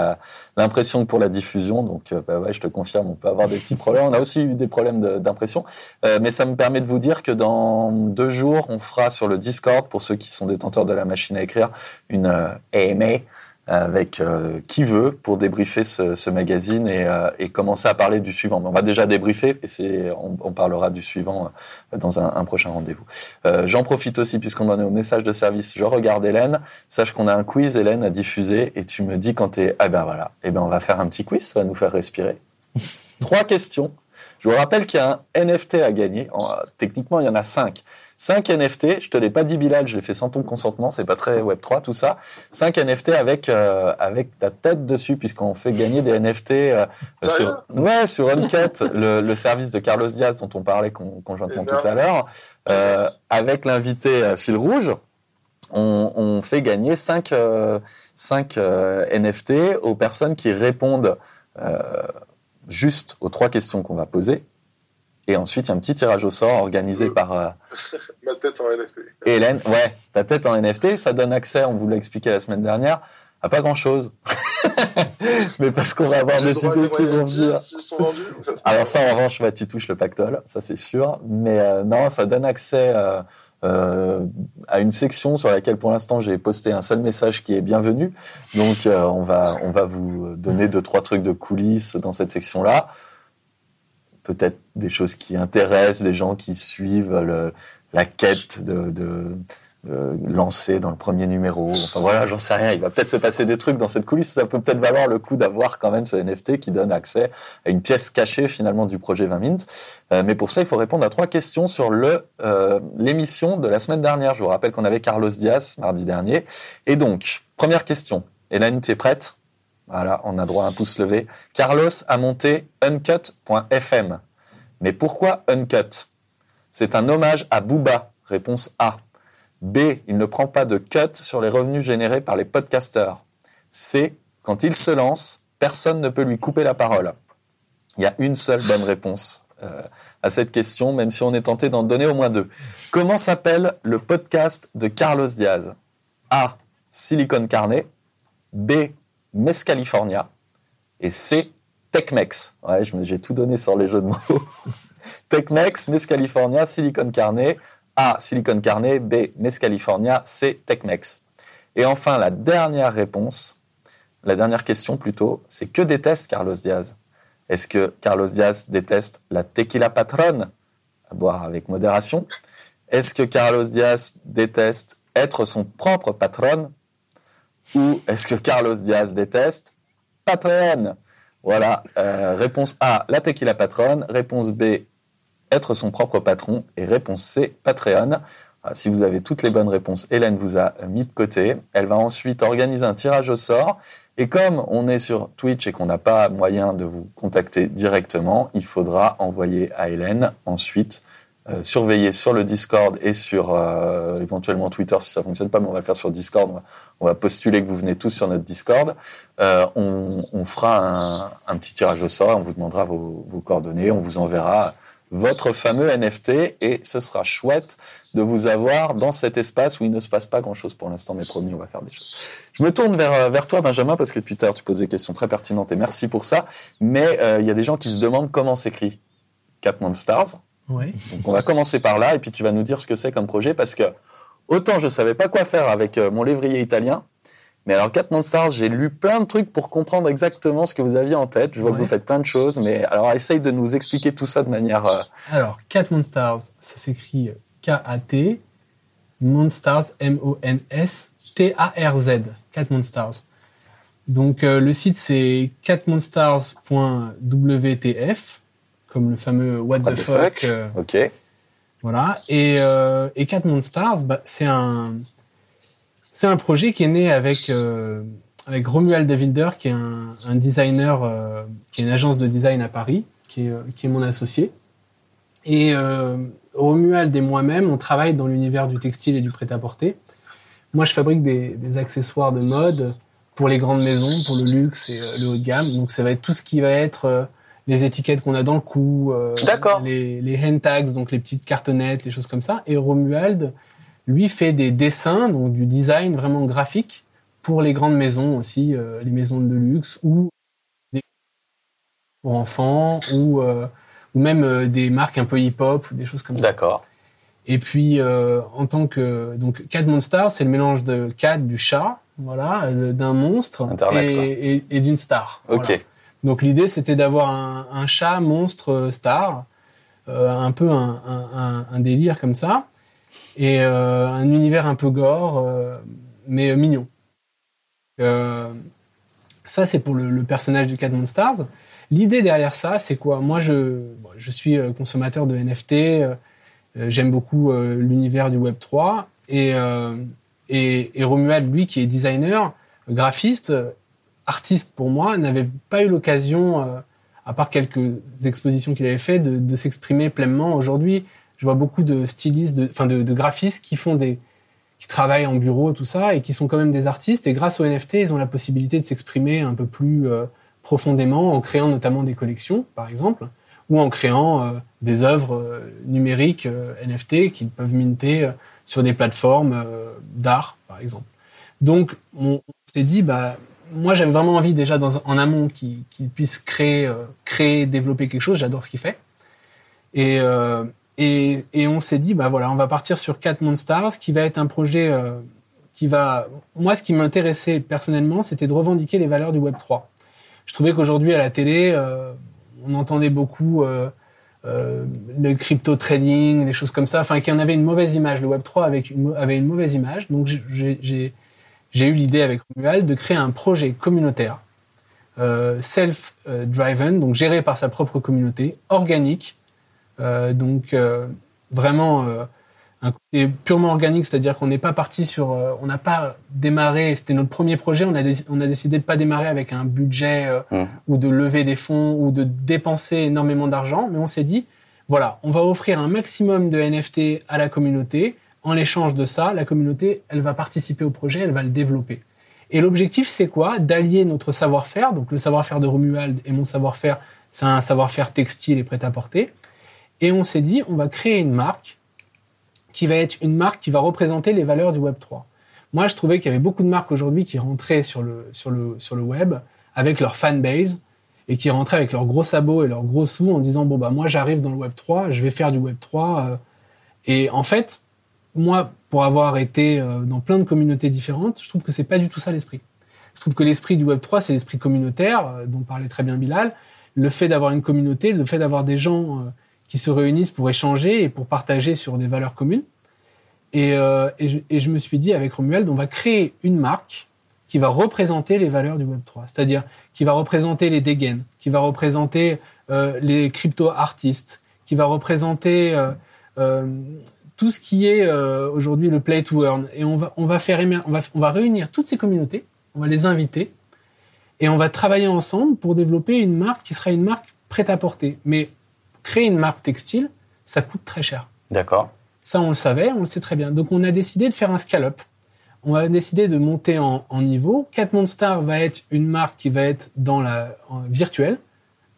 l'impression que pour la diffusion. Donc bah ouais, je te confirme, on peut avoir des petits problèmes. On a aussi eu des problèmes d'impression, mais ça me permet de vous dire que dans deux jours, on fera sur le Discord pour ceux qui sont détenteurs de la machine à écrire une AMA avec euh, qui veut pour débriefer ce, ce magazine et, euh, et commencer à parler du suivant. On va déjà débriefer et on, on parlera du suivant euh, dans un, un prochain rendez-vous. Euh, J'en profite aussi puisqu'on en est au message de service. Je regarde Hélène. Sache qu'on a un quiz, Hélène, à diffuser et tu me dis quand t'es, ah ben voilà, eh ben on va faire un petit quiz, ça va nous faire respirer. Trois questions. Je vous rappelle qu'il y a un NFT à gagner. En- techniquement, il y en a cinq. 5 NFT, je te l'ai pas dit Bilal, je l'ai fait sans ton consentement, c'est pas très Web3 tout ça. 5 NFT avec euh, avec ta tête dessus puisqu'on fait gagner des NFT euh, sur ouais, sur Uncut, le, le service de Carlos Diaz dont on parlait con- conjointement tout à l'heure euh, avec l'invité fil rouge. On, on fait gagner 5 cinq, euh, NFT aux personnes qui répondent juste aux trois questions qu'on va poser. Et ensuite, il y a un petit tirage au sort organisé par euh, ma tête en NFT. Hélène, ouais, ta tête en NFT, ça donne accès, on vous l'a expliqué la semaine dernière, à pas grand chose. Mais parce qu'on va avoir des idées qui vont passe Alors ça, en revanche, ouais, tu touches le pactole, ça c'est sûr. Mais euh, non, ça donne accès euh, euh, à une section sur laquelle, pour l'instant, j'ai posté un seul message qui est bienvenu. Donc, euh, on va on va vous donner deux trois trucs de coulisses dans cette section-là. Peut-être des choses qui intéressent des gens qui suivent la quête de, de euh, lancée dans le premier numéro. Enfin voilà, j'en sais rien. Il va peut-être se passer des trucs dans cette coulisse. Ça peut peut-être valoir le coup d'avoir quand même ce NFT qui donne accès à une pièce cachée finalement du projet 20 Mint. Euh, mais pour ça, il faut répondre à trois questions sur euh, l'émission de la semaine dernière. Je vous rappelle qu'on avait Carlos Diaz mardi dernier. Et donc, première question. Hélène, tu es prête? Voilà, on a droit à un pouce levé. Carlos a monté uncut.fm. Mais pourquoi uncut? C'est un hommage à Booba. Réponse A. B. Il ne prend pas de cut sur les revenus générés par les podcasteurs. C. Quand il se lance, personne ne peut lui couper la parole. Il y a une seule bonne réponse euh, à cette question, même si on est tenté d'en donner au moins deux. Comment s'appelle le podcast de Carlos Diaz? A. Silicon Carnet. B. Mescalifornia et C. Techmex. Ouais, j'ai tout donné sur les jeux de mots. Techmex, Mescalifornia, Silicon Carne. A. Silicon Carne. B. Mescalifornia. C. Techmex. Et enfin, la dernière réponse, la dernière question plutôt, c'est que déteste Carlos Diaz? Est-ce que Carlos Diaz déteste la tequila patronne? À boire avec modération Est-ce que Carlos Diaz déteste être son propre patron Ou est-ce que Carlos Diaz déteste Patreon? Voilà, euh, réponse A, la tequila patronne. Réponse B, être son propre patron. Et réponse C, Patreon. Ah, Si vous avez toutes les bonnes réponses, Hélène vous a mis de côté. Elle va ensuite organiser un tirage au sort. Et comme on est sur Twitch et qu'on n'a pas moyen de vous contacter directement, il faudra envoyer à Hélène ensuite euh, surveiller sur le Discord et sur euh, éventuellement Twitter si ça fonctionne pas, mais on va le faire sur Discord. On va, postuler que vous venez tous sur notre Discord. Euh, on, on fera un, un petit tirage au sort, on vous demandera vos, vos coordonnées, on vous enverra votre fameux NFT et ce sera chouette de vous avoir dans cet espace où il ne se passe pas grand-chose pour l'instant, mais promis, on va faire des choses. Je me tourne vers, euh, vers toi, Benjamin, parce que à l'heure, tu poses des questions très pertinentes et merci pour ça. Mais euh, il y a des gens qui se demandent comment s'écrit Cat Stars. Ouais. Donc on va commencer par là et puis tu vas nous dire ce que c'est comme projet parce que autant je savais pas quoi faire avec euh, mon lévrier italien, mais alors Cat Stars, j'ai lu plein de trucs pour comprendre exactement ce que vous aviez en tête. Je vois que vous faites plein de choses, mais alors essaye de nous expliquer tout ça de manière. euh, Alors, Cat Monstars, ça s'écrit K-A-T, Monstars, M-O-N-S-T-A-R-Z, Cat Monstars. Donc, euh, le site, c'est catmonstars.wtf, comme le fameux What, what the, the fuck. fuck. euh, Ok. voilà. Et, euh, et Cat Monstars, bah, c'est un, c'est un projet qui est né avec, euh, avec Romuald de Wilder, qui est un, un designer, euh, qui est une agence de design à Paris, qui est, qui est mon associé. Et Romuald et moi-même, on travaille dans l'univers du textile et du prêt-à-porter. Moi, je fabrique des, des accessoires de mode pour les grandes maisons, pour le luxe et le haut de gamme. Donc, ça va être tout ce qui va être les étiquettes qu'on a dans le cou, euh, D'accord. les, les hand tags, donc les petites cartonnettes, les choses comme ça. Et Romuald, lui, fait des dessins, donc du design vraiment graphique pour les grandes maisons aussi, euh, les maisons de luxe ou des pour enfants ou euh, ou même euh, des marques un peu hip-hop ou des choses comme ça. D'accord. Et puis euh, en tant que donc Cat Monster, c'est le mélange de cat du chat, voilà, d'un monstre Internet, et, et, et d'une star. Ok. Voilà. Donc l'idée c'était d'avoir un, chat monstre euh, star, euh, un peu un, délire comme ça, et euh, un univers un peu gore, mais mignon. Ça c'est pour le, personnage du Cat Monsters. L'idée derrière ça, c'est quoi? Moi, je, suis consommateur de NFT. J'aime beaucoup l'univers du Web 3 et, et, Romuald, lui, qui est designer, graphiste, artiste pour moi, n'avait pas eu l'occasion, euh, à part quelques expositions qu'il avait fait, de, s'exprimer pleinement. Aujourd'hui, je vois beaucoup de stylistes, enfin de, graphistes qui font des, qui travaillent en bureau, tout ça, et qui sont quand même des artistes. Et grâce aux NFT, ils ont la possibilité de s'exprimer un peu plus euh, profondément en créant notamment des collections, par exemple, ou en créant euh, des œuvres numériques NFT qu'ils peuvent minter sur des plateformes d'art, par exemple. Donc, on, on s'est dit, bah, moi, j'avais vraiment envie déjà en amont qu'il puisse créer, euh, créer, développer quelque chose. J'adore ce qu'il fait. Et, euh, et, on s'est dit, bah voilà, on va partir sur Cat Monsters, qui va être un projet euh, qui va. Moi, ce qui m'intéressait personnellement, c'était de revendiquer les valeurs du Web 3. Je trouvais qu'aujourd'hui, à la télé, on entendait beaucoup le crypto trading, les choses comme ça, enfin, qu'il y en avait une mauvaise image. Le Web 3 avec une, avait une mauvaise image. Donc, j'ai- j'ai eu l'idée avec Romuald de créer un projet communautaire, euh, self-driven, donc géré par sa propre communauté, organique, euh, donc euh, vraiment un côté purement organique, c'est-à-dire qu'on n'est pas parti sur, on n'a pas démarré, c'était notre premier projet, on a, dé- on a décidé de pas démarrer avec un budget Mhm. ou de lever des fonds ou de dépenser énormément d'argent, mais on s'est dit, voilà, on va offrir un maximum de NFT à la communauté. En l'échange de ça, la communauté, elle va participer au projet, elle va le développer. Et l'objectif, c'est quoi? D'allier notre savoir-faire, donc le savoir-faire de Romuald et mon savoir-faire, c'est un savoir-faire textile et prêt-à-porter. Et on s'est dit, on va créer une marque qui va être une marque qui va représenter les valeurs du Web 3. Moi, je trouvais qu'il y avait beaucoup de marques aujourd'hui qui rentraient sur le web avec leur fanbase et qui rentraient avec leurs gros sabots et leurs gros sous en disant bon bah moi j'arrive dans le Web 3, je vais faire du Web 3 euh. et en fait moi pour avoir été euh, dans plein de communautés différentes, je trouve que c'est pas du tout ça l'esprit. Je trouve que l'esprit du Web 3 c'est l'esprit communautaire euh, dont parlait très bien Bilal, le fait d'avoir une communauté, le fait d'avoir des gens euh, qui se réunissent pour échanger et pour partager sur des valeurs communes. Et, je, me suis dit avec Romuald, on va créer une marque qui va représenter les valeurs du Web 3, c'est-à-dire qui va représenter les dégaines, qui va représenter les crypto-artistes, qui va représenter tout ce qui est euh, aujourd'hui le play to earn. Et on va, on va faire, on va, on va réunir toutes ces communautés, on va les inviter, et on va travailler ensemble pour développer une marque qui sera une marque prête à porter. Mais créer une marque textile, ça coûte très cher. D'accord. Ça, on le savait, on le sait très bien. Donc, on a décidé de faire un scale-up. On a décidé de monter en, en niveau. Cat Monster va être une marque qui va être dans la virtuelle,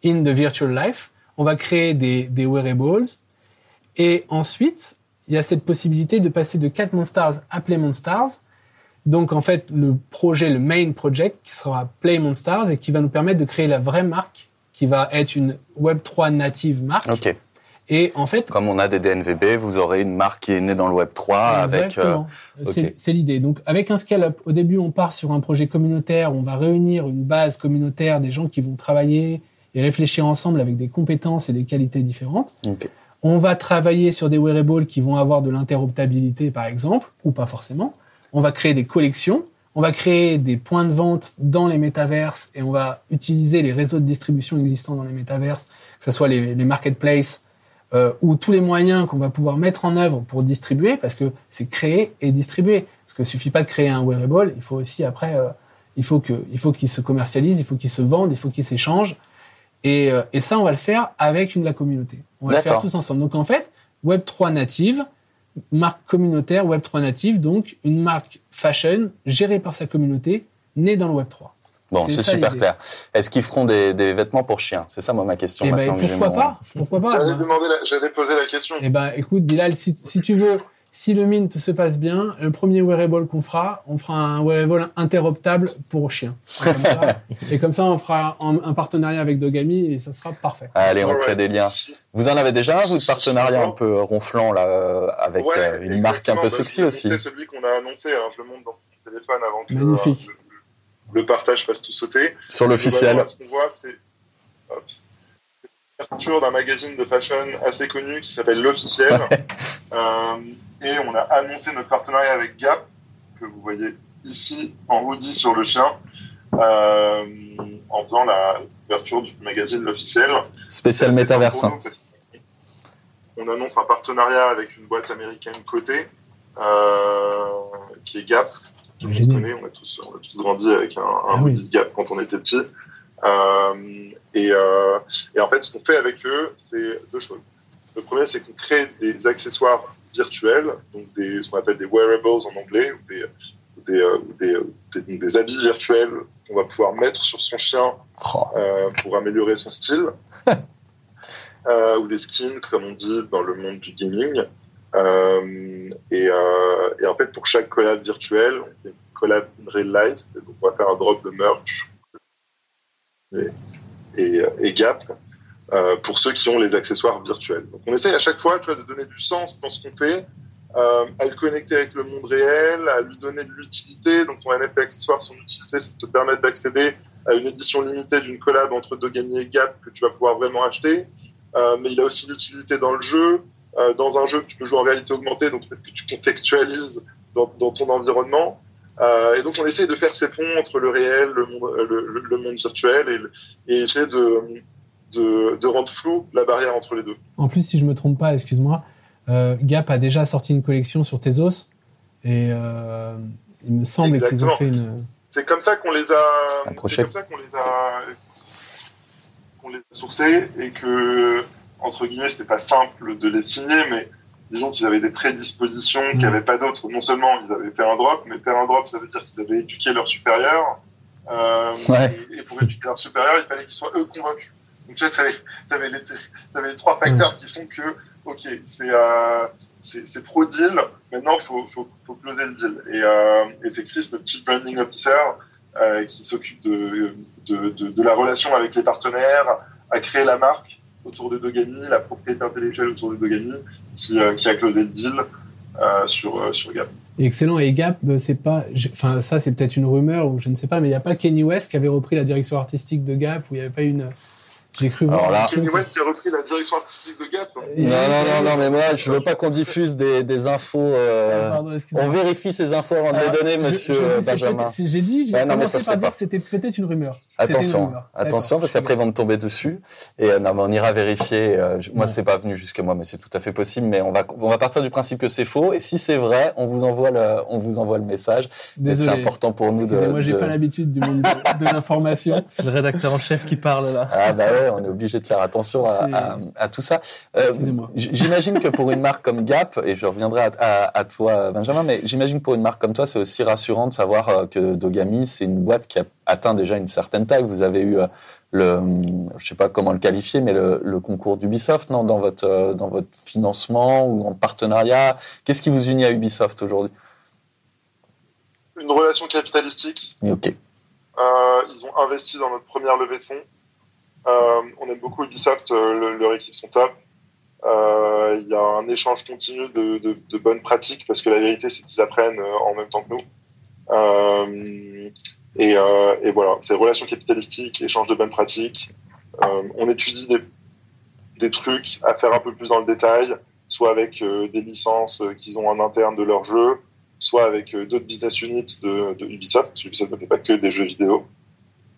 in the virtual life. On va créer des, des wearables. Et ensuite, il y a cette possibilité de passer de Cat Monsters à Play Monsters. Donc, en fait, le projet, le main project, qui sera Play Monsters et qui va nous permettre de créer la vraie marque, qui va être une Web3 native marque. Ok. Et en fait, Comme on a des DNVB, vous aurez une marque qui est née dans le Web 3 avec. euh, Exactement. C'est ok. c'est l'idée. Donc, avec un scale-up, au début, on part sur un projet communautaire. On va réunir une base communautaire des gens qui vont travailler et réfléchir ensemble avec des compétences et des qualités différentes. ok. On va travailler sur des wearables qui vont avoir de l'interoptabilité, par exemple, ou pas forcément. On va créer des collections. On va créer des points de vente dans les métaverses et on va utiliser les réseaux de distribution existants dans les métaverses, que ce soit les, marketplaces euh, ou tous les moyens qu'on va pouvoir mettre en œuvre pour distribuer, parce que c'est créer et distribuer. Parce qu'il suffit pas de créer un wearable, il faut aussi après, euh, il faut que, il faut qu'il se commercialise, il faut qu'il se vende, il faut qu'il s'échange. Et, euh, et ça, on va le faire avec une de la communauté. On va le faire tous ensemble. Donc en fait, Web 3 native, marque communautaire Web 3 native, donc une marque fashion gérée par sa communauté, née dans le Web 3. Bon, C'est super clair. Est-ce qu'ils feront des, des vêtements pour chiens? C'est ça, moi, ma question. Eh ben, maintenant pourquoi pas? Pourquoi pas? J'allais poser la question. Eh ben, écoute, Bilal, si, si tu veux, si le mint se passe bien, le premier wearable qu'on fera, on fera un wearable interoptable pour chien. Comme ça. et comme ça, on fera un, un partenariat avec Dogami et ça sera parfait. Allez, on crée des liens. Vous en avez déjà, vous, de partenariat un peu ronflant, là, avec Ouais, euh, une marque un peu Bah, sexy aussi montrer celui qu'on a annoncé, hein, je le montre dans mon téléphone avant que Magnifique. euh, le, le partage fasse tout sauter. Sur l'officiel. Ce qu'on voit, c'est c'est couverture d'un magazine de fashion assez connu qui s'appelle L'Officiel. Euh, et on a annoncé notre partenariat avec Gap, que vous voyez ici en hoodie sur le chien, euh, en faisant la couverture du magazine L'Officiel. Spécial parce qu'on annonce un partenariat avec une boîte américaine cotée, euh, qui est Gap. Tout le monde connaît, on a tous, on a tous grandi avec un, un Ah oui. Gap quand on était petit. Euh, et, euh, et en fait, ce qu'on fait avec eux, c'est deux choses. Le premier, c'est qu'on crée des accessoires virtuels, donc des, ce qu'on appelle des wearables en anglais, ou des, des, euh, des, des- des habits virtuels qu'on va pouvoir mettre sur son chien Oh, euh, pour améliorer son style, euh, ou des skins, comme on dit dans le monde du gaming. Euh, et, euh, et en fait, pour chaque collab virtuel, on fait une collab in real life. Donc, on va faire un drop de merch et, et, et Gap euh, pour ceux qui ont les accessoires virtuels. Donc, on essaye à chaque fois de donner du sens dans ce qu'on fait, euh, à le connecter avec le monde réel, à lui donner de l'utilité. Donc, ton NFT accessoire, son utilité, c'est de te permettre d'accéder à une édition limitée d'une collab entre Dogami et Gap que tu vas pouvoir vraiment acheter. Euh, mais il a aussi l'utilité dans le jeu, dans un jeu que tu peux jouer en réalité augmentée, donc que tu contextualises dans, ton environnement. Et donc on essaye de faire ces ponts entre le réel, le monde, virtuel, et essayer de, de, de rendre flou la barrière entre les deux. En plus, si je me trompe pas, excuse-moi, euh, Gap a déjà sorti une collection sur Tezos et euh, il me semble qu'ils ont fait une. C'est comme ça qu'on les a, c'est comme ça qu'on les a, qu'on les a sourcés et que entre guillemets c'était pas simple de les signer, mais disons qu'ils avaient des prédispositions qu'il n'y Mm. avait pas d'autres. Non seulement ils avaient fait un drop, mais faire un drop ça veut dire qu'ils avaient éduqué leurs supérieurs. Euh, Ouais. et, et pour éduquer leurs supérieurs, il fallait qu'ils soient eux convaincus. Donc tu t'avais les, trois facteurs qui font que, ok, c'est, euh, pro deal. Maintenant, faut, faut, faut closer le deal. Et, euh, c'est Chris, notre chief branding officer, euh, qui s'occupe de, de, de, la relation avec les partenaires, à créer la marque autour de Dogami, la propriété intellectuelle autour de Dogami, qui, qui a closé le deal sur, sur Gap. Excellent. Et Gap, c'est pas, enfin ça c'est peut-être une rumeur ou je ne sais pas, mais il n'y a pas Kenny West qui avait repris la direction artistique de Gap ou il n'y avait pas une. J'ai cru voir. Alors là- Kenny. West a repris la direction artistique de Gap. Y Non, non, non, non, mais moi, je veux pas qu'on diffuse des, des infos. euh, Pardon, excusez-moi. on vérifie ces infos avant de les donner, monsieur je- Benjamin. J'ai dit, j'ai Ouais, non, commencé ça se par dire pas. que c'était peut-être une rumeur. Une Attention, rumeur. attention, parce qu'après ils vont me tomber dessus. Et euh, non, mais on ira vérifier. euh, je- moi, c'est pas venu jusqu'à moi, mais c'est tout à fait possible. Mais on va, on va partir du principe que c'est faux. Et si c'est vrai, on vous envoie le, on vous envoie le message. Et c'est Désolé. important pour nous de. Excusez-moi, j'ai de- pas l'habitude du monde de, de l'information. C'est le rédacteur en chef qui parle là. Ah bah ouais, on est obligé de faire attention à, C'est- à, à tout ça. Euh, j'imagine que pour une marque comme Gap, et je reviendrai à, à- à toi Benjamin, mais j'imagine que pour une marque comme toi, c'est aussi rassurant de savoir euh, que Dogami, c'est une boîte qui a atteint déjà une certaine taille. Vous avez eu euh, le, je sais pas comment le qualifier, mais le, le concours d'Ubisoft, non, dans votre dans votre financement ou en partenariat. Qu'est-ce qui vous unit à Ubisoft aujourd'hui? Une relation capitalistique. Ok. Euh, ils ont investi dans notre première levée de fonds. Euh, on aime beaucoup Ubisoft, euh, le- leur équipe sont top. Euh, Il y a un échange continu de, bonnes pratiques parce que la vérité c'est qu'ils apprennent en même temps que nous. Et, voilà, c'est relation capitalistique, échange de bonnes pratiques. On étudie des, trucs à faire un peu plus dans le détail, soit avec des licences qu'ils ont en interne de leur jeu, soit avec d'autres business units de, de Ubisoft, parce que Ubisoft ne fait pas que des jeux vidéo.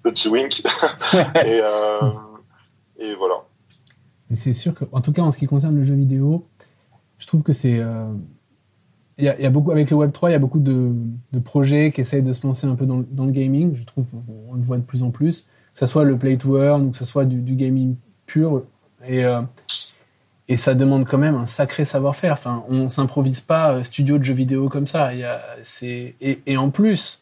Petit wink. et, euh, et voilà. Mais c'est sûr que, en tout cas, en ce qui concerne le jeu vidéo, je trouve que c'est. euh, Il y, a, il y a beaucoup, avec le Web3, il y a beaucoup de, de projets qui essayent de se lancer un peu dans, le- dans le gaming. Je trouve, on le voit de plus en plus. Que ce soit le play to earn ou que ce soit du, du gaming pur. Et, euh, et ça demande quand même un sacré savoir-faire. Enfin, on s'improvise pas studio de jeux vidéo comme ça. Il y a, et, et en plus,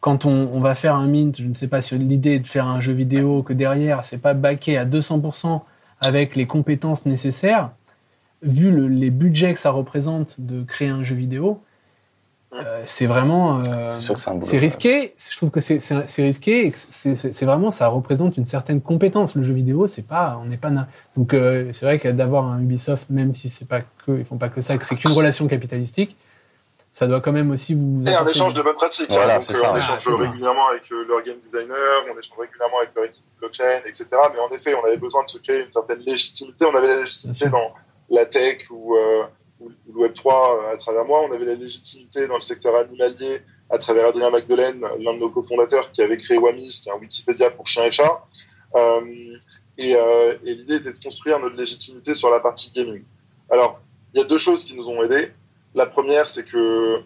quand on, on va faire un mint, je ne sais pas si l'idée est de faire un jeu vidéo, que derrière, c'est pas baqué à 200% avec les compétences nécessaires, vu le- les budgets que ça représente de créer un jeu vidéo, euh, c'est vraiment euh, C'est risqué. Je trouve que c'est risqué et c'est vraiment ça représente une certaine compétence. Le jeu vidéo, c'est pas on n'est pas donc euh, c'est vrai que d'avoir un Ubisoft, même si c'est pas que ils font pas que ça, que c'est qu'une relation capitalistique, ça doit quand même aussi vous. Et un échange de bonnes pratiques. Voilà, hein. c'est Donc, ça. euh, on Ah, échange ça. régulièrement avec euh, leur game designer, on échange régulièrement avec leur équipe blockchain, etc. Mais en effet, on avait besoin de se créer une certaine légitimité. On avait la légitimité dans la tech ou, euh, ou, le Web3 euh, à travers moi. On avait la légitimité dans le secteur animalier à travers Adrien Magdelaine, l'un de nos cofondateurs qui avait créé Wamis, qui est un Wikipédia pour chiens et chats. Euh, et euh, et l'idée était de construire notre légitimité sur la partie gaming. Alors, il y a deux choses qui nous ont aidés. La première, c'est que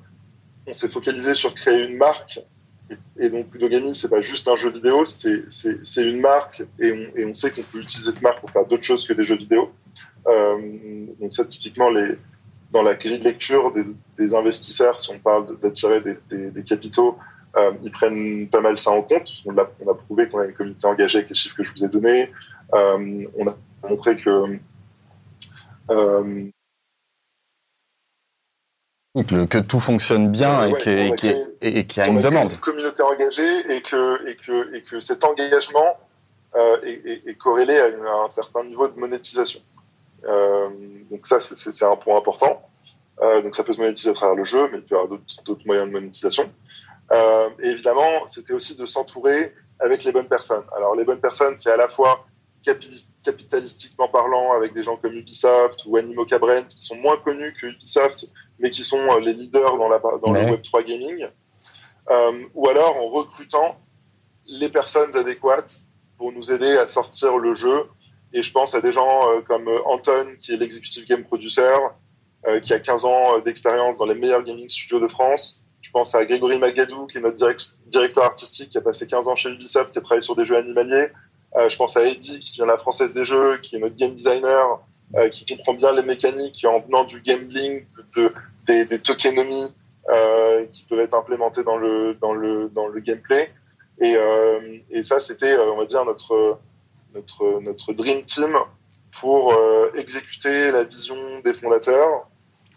on s'est focalisé sur créer une marque. Et donc, Ludogami, c'est pas juste un jeu vidéo, c'est une marque et on, et on sait qu'on peut utiliser cette marque pour faire d'autres choses que des jeux vidéo. Euh, donc, ça, typiquement, les, dans la grille de lecture des, des investisseurs, si on parle d'attirer des, des, des capitaux, euh, ils prennent pas mal ça en compte. On a, on a prouvé qu'on a une communauté engagée avec les chiffres que je vous ai donnés. Euh, on a montré que euh, Que, tout fonctionne bien Ouais, et ouais, qu'il y a une demande. Une communauté engagée et que, et que, et que cet engagement euh, est, est- corrélé à, une- à un certain niveau de monétisation. Euh, donc ça, c'est- un point important. Euh, donc ça peut se monétiser à travers le jeu, mais il peut y avoir d'autres moyens de monétisation. Euh, et évidemment, c'était aussi de s'entourer avec les bonnes personnes. Alors les bonnes personnes, c'est à la fois capi- capitalistiquement parlant avec des gens comme Ubisoft ou Animo Cabrent qui sont moins connus que Ubisoft, mais qui sont euh, les leaders dans, la, dans Ouais. le Web3 gaming. Euh, ou alors en recrutant les personnes adéquates pour nous aider à sortir le jeu. Et je pense à des gens euh, comme Anton, qui est l'executive game producer, qui a 15 ans d'expérience dans les meilleurs gaming studios de France. Je pense à Grégory Magadou, qui est notre direct- directeur artistique, qui a passé 15 ans chez Ubisoft, qui a travaillé sur des jeux animaliers. Je pense à Eddie, qui vient de la Française des Jeux, qui est notre game designer, euh, qui comprend bien les mécaniques en venant du gambling, de, de- des, des tokenomics euh, qui peuvent être implémentées dans le, dans le, dans le gameplay. Et, euh, et ça, c'était, euh, on va dire, notre, notre, notre dream team pour euh, exécuter la vision des fondateurs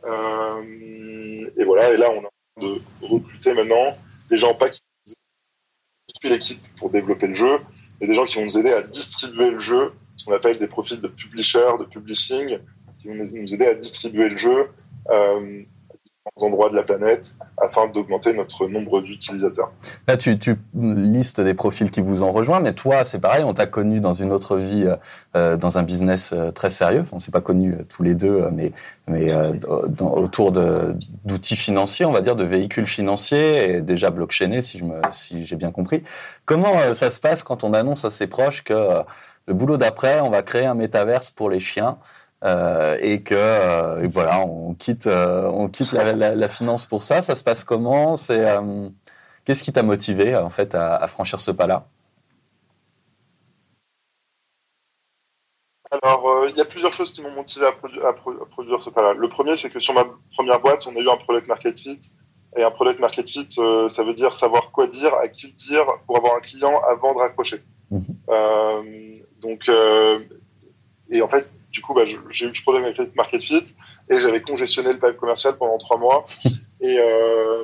Euh, et voilà, et là, on a de recruter maintenant des gens pas qui l'équipe pour développer le jeu, mais des gens qui vont nous aider à distribuer le jeu, qu'on appelle des profils de publisher, de publishing, qui vont nous aider à distribuer le jeu euh, endroits de la planète afin d'augmenter notre nombre d'utilisateurs. Là, tu, listes des profils qui vous ont rejoint, mais toi, c'est pareil, on t'a connu dans une autre vie, euh, dans un business euh, très sérieux. Enfin, on s'est pas connus euh, tous les deux, mais, mais autour d'outils financiers, on va dire, de véhicules financiers et déjà blockchainés, si j'ai bien compris. Comment ça se passe quand on annonce à ses proches que le boulot d'après, on va créer un métaverse pour les chiens euh, et que euh, voilà, on quitte, euh, on quitte la, la, la, finance pour ça. Ça se passe comment? C'est qu'est-ce qui t'a motivé en fait à, à franchir ce pas-là? Alors, il y a plusieurs choses qui m'ont motivé à, produ à, pro à, produire ce pas-là. Le premier, c'est que sur ma première boîte, on a eu un product market fit. Et un product market fit, ça veut dire savoir quoi dire, à qui le dire, pour avoir un client avant de raccrocher. Mmh. Donc, et en fait, du coup, bah, j'ai eu ce problème avec Market Fit et j'avais congestionné le pipe commercial pendant trois mois. et, euh,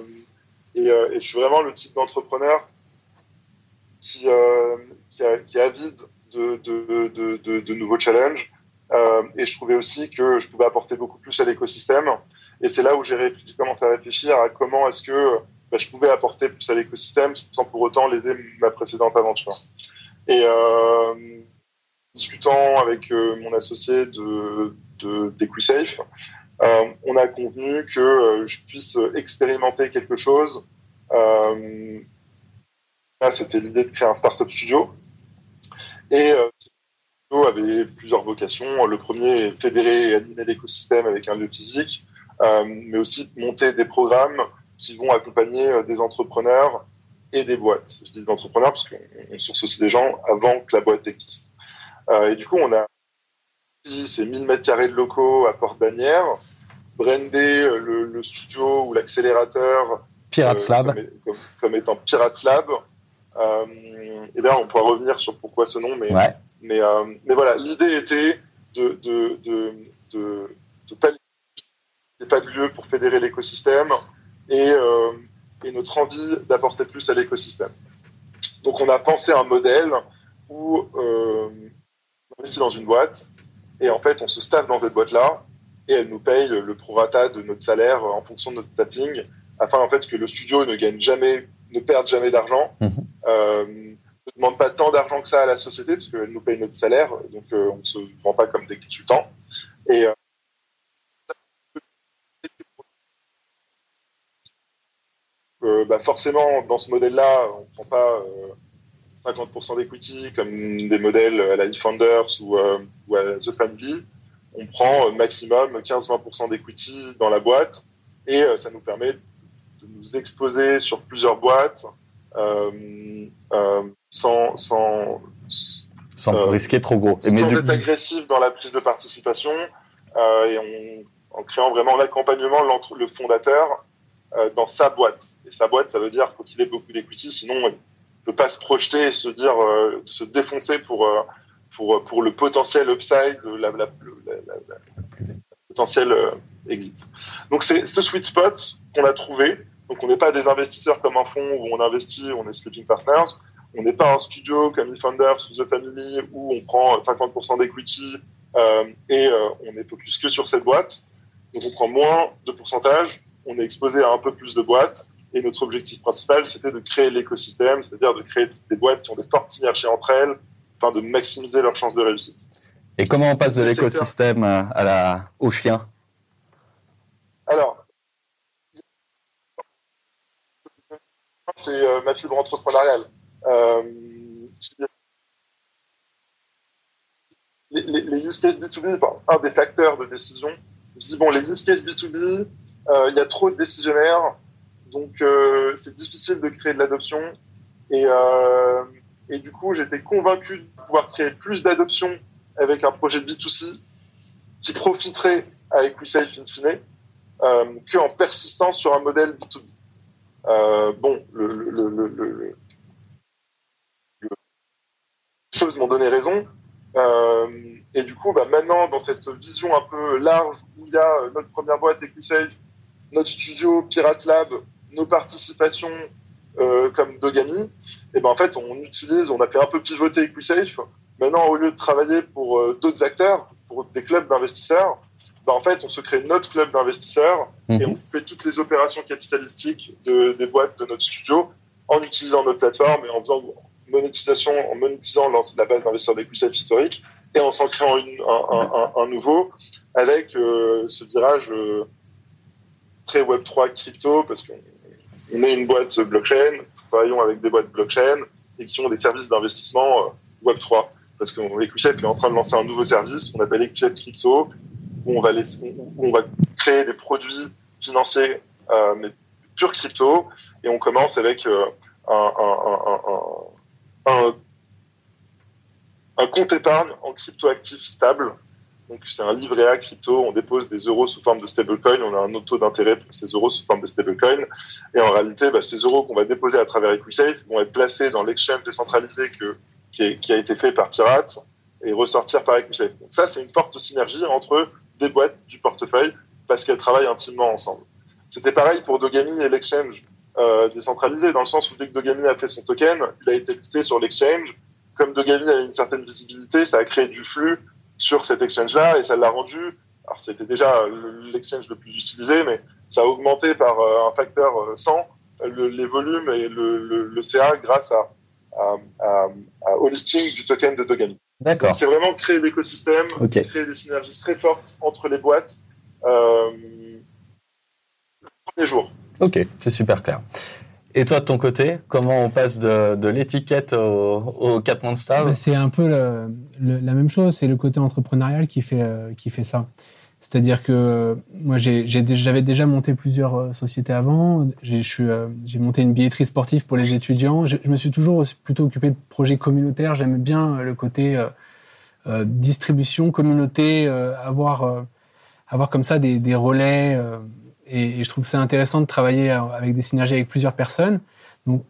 et, euh, et, je suis vraiment le type d'entrepreneur qui, euh, qui, qui, est avide de, de, de, de, de nouveaux challenges. Euh, et je trouvais aussi que je pouvais apporter beaucoup plus à l'écosystème. Et c'est là où j'ai commencé à réfléchir à comment est-ce que bah, je pouvais apporter plus à l'écosystème sans pour autant léser ma précédente aventure. Et, euh, discutant avec euh, mon associé de, de d'EquiSafe, euh, on a convenu que euh, je puisse expérimenter quelque chose. Là, c'était l'idée de créer un startup studio. Et euh, studio avait plusieurs vocations. Le premier est fédérer et animer l'écosystème avec un lieu physique, mais aussi monter des programmes qui vont accompagner des entrepreneurs et des boîtes. Je dis des entrepreneurs parce qu'on source aussi des gens avant que la boîte existe. Euh, et du coup, on a ces 1000 mètres carrés de locaux à Porte-Bannière, brandé euh, le, le, studio ou l'accélérateur Pirates Lab. Comme, comme, comme, étant Pirates Lab. Euh, et là, on pourra revenir sur pourquoi ce nom, mais, ouais. mais, euh, mais voilà, l'idée était de, de, de, de, de pas, pas de lieu pour fédérer l'écosystème et, euh, et notre envie d'apporter plus à l'écosystème. Donc, on a pensé un modèle où euh, investit dans une boîte et en fait, on se staffe dans cette boîte-là et elle nous paye le, prorata de notre salaire en fonction de notre staffing afin en fait que le studio ne gagne jamais, ne perde jamais d'argent. Mmh. Euh, ne demande pas tant d'argent que ça à la société parce qu'elle nous paye notre salaire, donc euh, on ne se vend pas comme des consultants. Et euh, euh, bah forcément, dans ce modèle-là, on prend pas euh, 50% d'equity, comme des modèles à la eFounders ou, euh, ou, à The Family, on prend maximum 15-20% d'equity dans la boîte et euh, ça nous permet de nous exposer sur plusieurs boîtes euh, euh sans, sans, sans euh, risquer trop gros. Et sans être agressif dans la prise de participation et on, en créant vraiment l'accompagnement le fondateur dans sa boîte. Et sa boîte, ça veut dire qu'il ait beaucoup d'equity, sinon peut pas se projeter et se dire, euh, se défoncer pour, euh, pour, pour le potentiel upside, la, la, la potentiel euh, exit. Donc c'est ce sweet spot qu'on a trouvé. Donc on n'est pas des investisseurs comme un fonds où on investit, on est sleeping partners. On n'est pas un studio comme eFounders ou The Family où on prend 50% d'equity euh, et euh, on est focus que sur cette boîte. Donc on prend moins de pourcentage, on est exposé à un peu plus de boîtes et notre objectif principal, c'était de créer l'écosystème, c'est-à-dire de créer des boîtes qui ont des fortes synergies entre elles, afin de maximiser leurs chances de réussite. Et comment on passe de l'écosystème à la, au chien? Alors, c'est euh, ma fibre entrepreneuriale. Euh, les, les, les, use cases B2B, enfin, un des facteurs de décision, je dis, bon, les use cases B2B, euh, il y a trop de décisionnaires, donc, euh, c'est difficile de créer de l'adoption. Et, euh, et du coup, j'étais convaincu de pouvoir créer plus d'adoption avec un projet de B2C qui profiterait à EquiSafe in fine euh, qu'en persistant sur un modèle B2B. Euh, bon, le, le, le, le, les choses m'ont donné raison. Et du coup, bah, maintenant, dans cette vision un peu large où il y a notre première boîte EquiSafe, notre studio Pirate Lab, nos participations euh, comme Dogami, et ben en fait on utilise, on a fait un peu pivoter EquiSafe. Maintenant au lieu de travailler pour euh, d'autres acteurs, pour des clubs d'investisseurs, ben, en fait on se crée notre club d'investisseurs et on fait toutes les opérations capitalistiques de, des boîtes de notre studio en utilisant notre plateforme et en faisant monétisation, en monétisant la base d'investisseurs d'EquiSafe historique et en s'en créant une, un, un, un, nouveau avec euh, ce virage très Web3 crypto parce qu'on on est une boîte blockchain, travaillons avec des boîtes blockchain et qui ont des services d'investissement euh, Web3 parce qu'EquiSafe est en train de lancer un nouveau service qu'on appelle EquiSafe Crypto où on va, créer des produits financiers euh, mais pure crypto et on commence avec euh, un, un, compte épargne en crypto actif stable. Donc c'est un livret A crypto, on dépose des euros sous forme de stablecoin, on a un taux d'intérêt pour ces euros sous forme de stablecoin. Et en réalité, bah, ces euros qu'on va déposer à travers EquiSafe vont être placés dans l'exchange décentralisé que, qui, a été fait par Pirates et ressortir par EquiSafe. Donc ça, c'est une forte synergie entre des boîtes du portefeuille parce qu'elles travaillent intimement ensemble. C'était pareil pour Dogami et l'exchange euh, décentralisé, dans le sens où dès que Dogami a fait son token, il a été listé sur l'exchange. Comme Dogami a une certaine visibilité, ça a créé du flux sur cet exchange-là et ça l'a rendu. Alors c'était déjà l'exchange le plus utilisé, mais ça a augmenté par euh, un facteur 100 le, les volumes et le, le, le CA grâce à, à, à, à, au listing du token de Dogami. D'accord. C'est vraiment créer l'écosystème, créer des synergies très fortes entre les boîtes. Euh, le premier jour. Ok, c'est super clair. Et toi, de ton côté, comment on passe de, l'étiquette au, au 4 Monsters Bah, C'est un peu la même chose, c'est le côté entrepreneurial qui fait, euh, qui fait ça. C'est-à-dire que euh, moi, j'avais déjà monté plusieurs euh, sociétés avant. J'ai monté une billetterie sportive pour les étudiants. Je, me suis toujours plutôt occupé de projets communautaires. J'aime bien le côté distribution, communauté, avoir, avoir comme ça des relais. Et, et je trouve ça intéressant de travailler avec des synergies avec plusieurs personnes. Donc,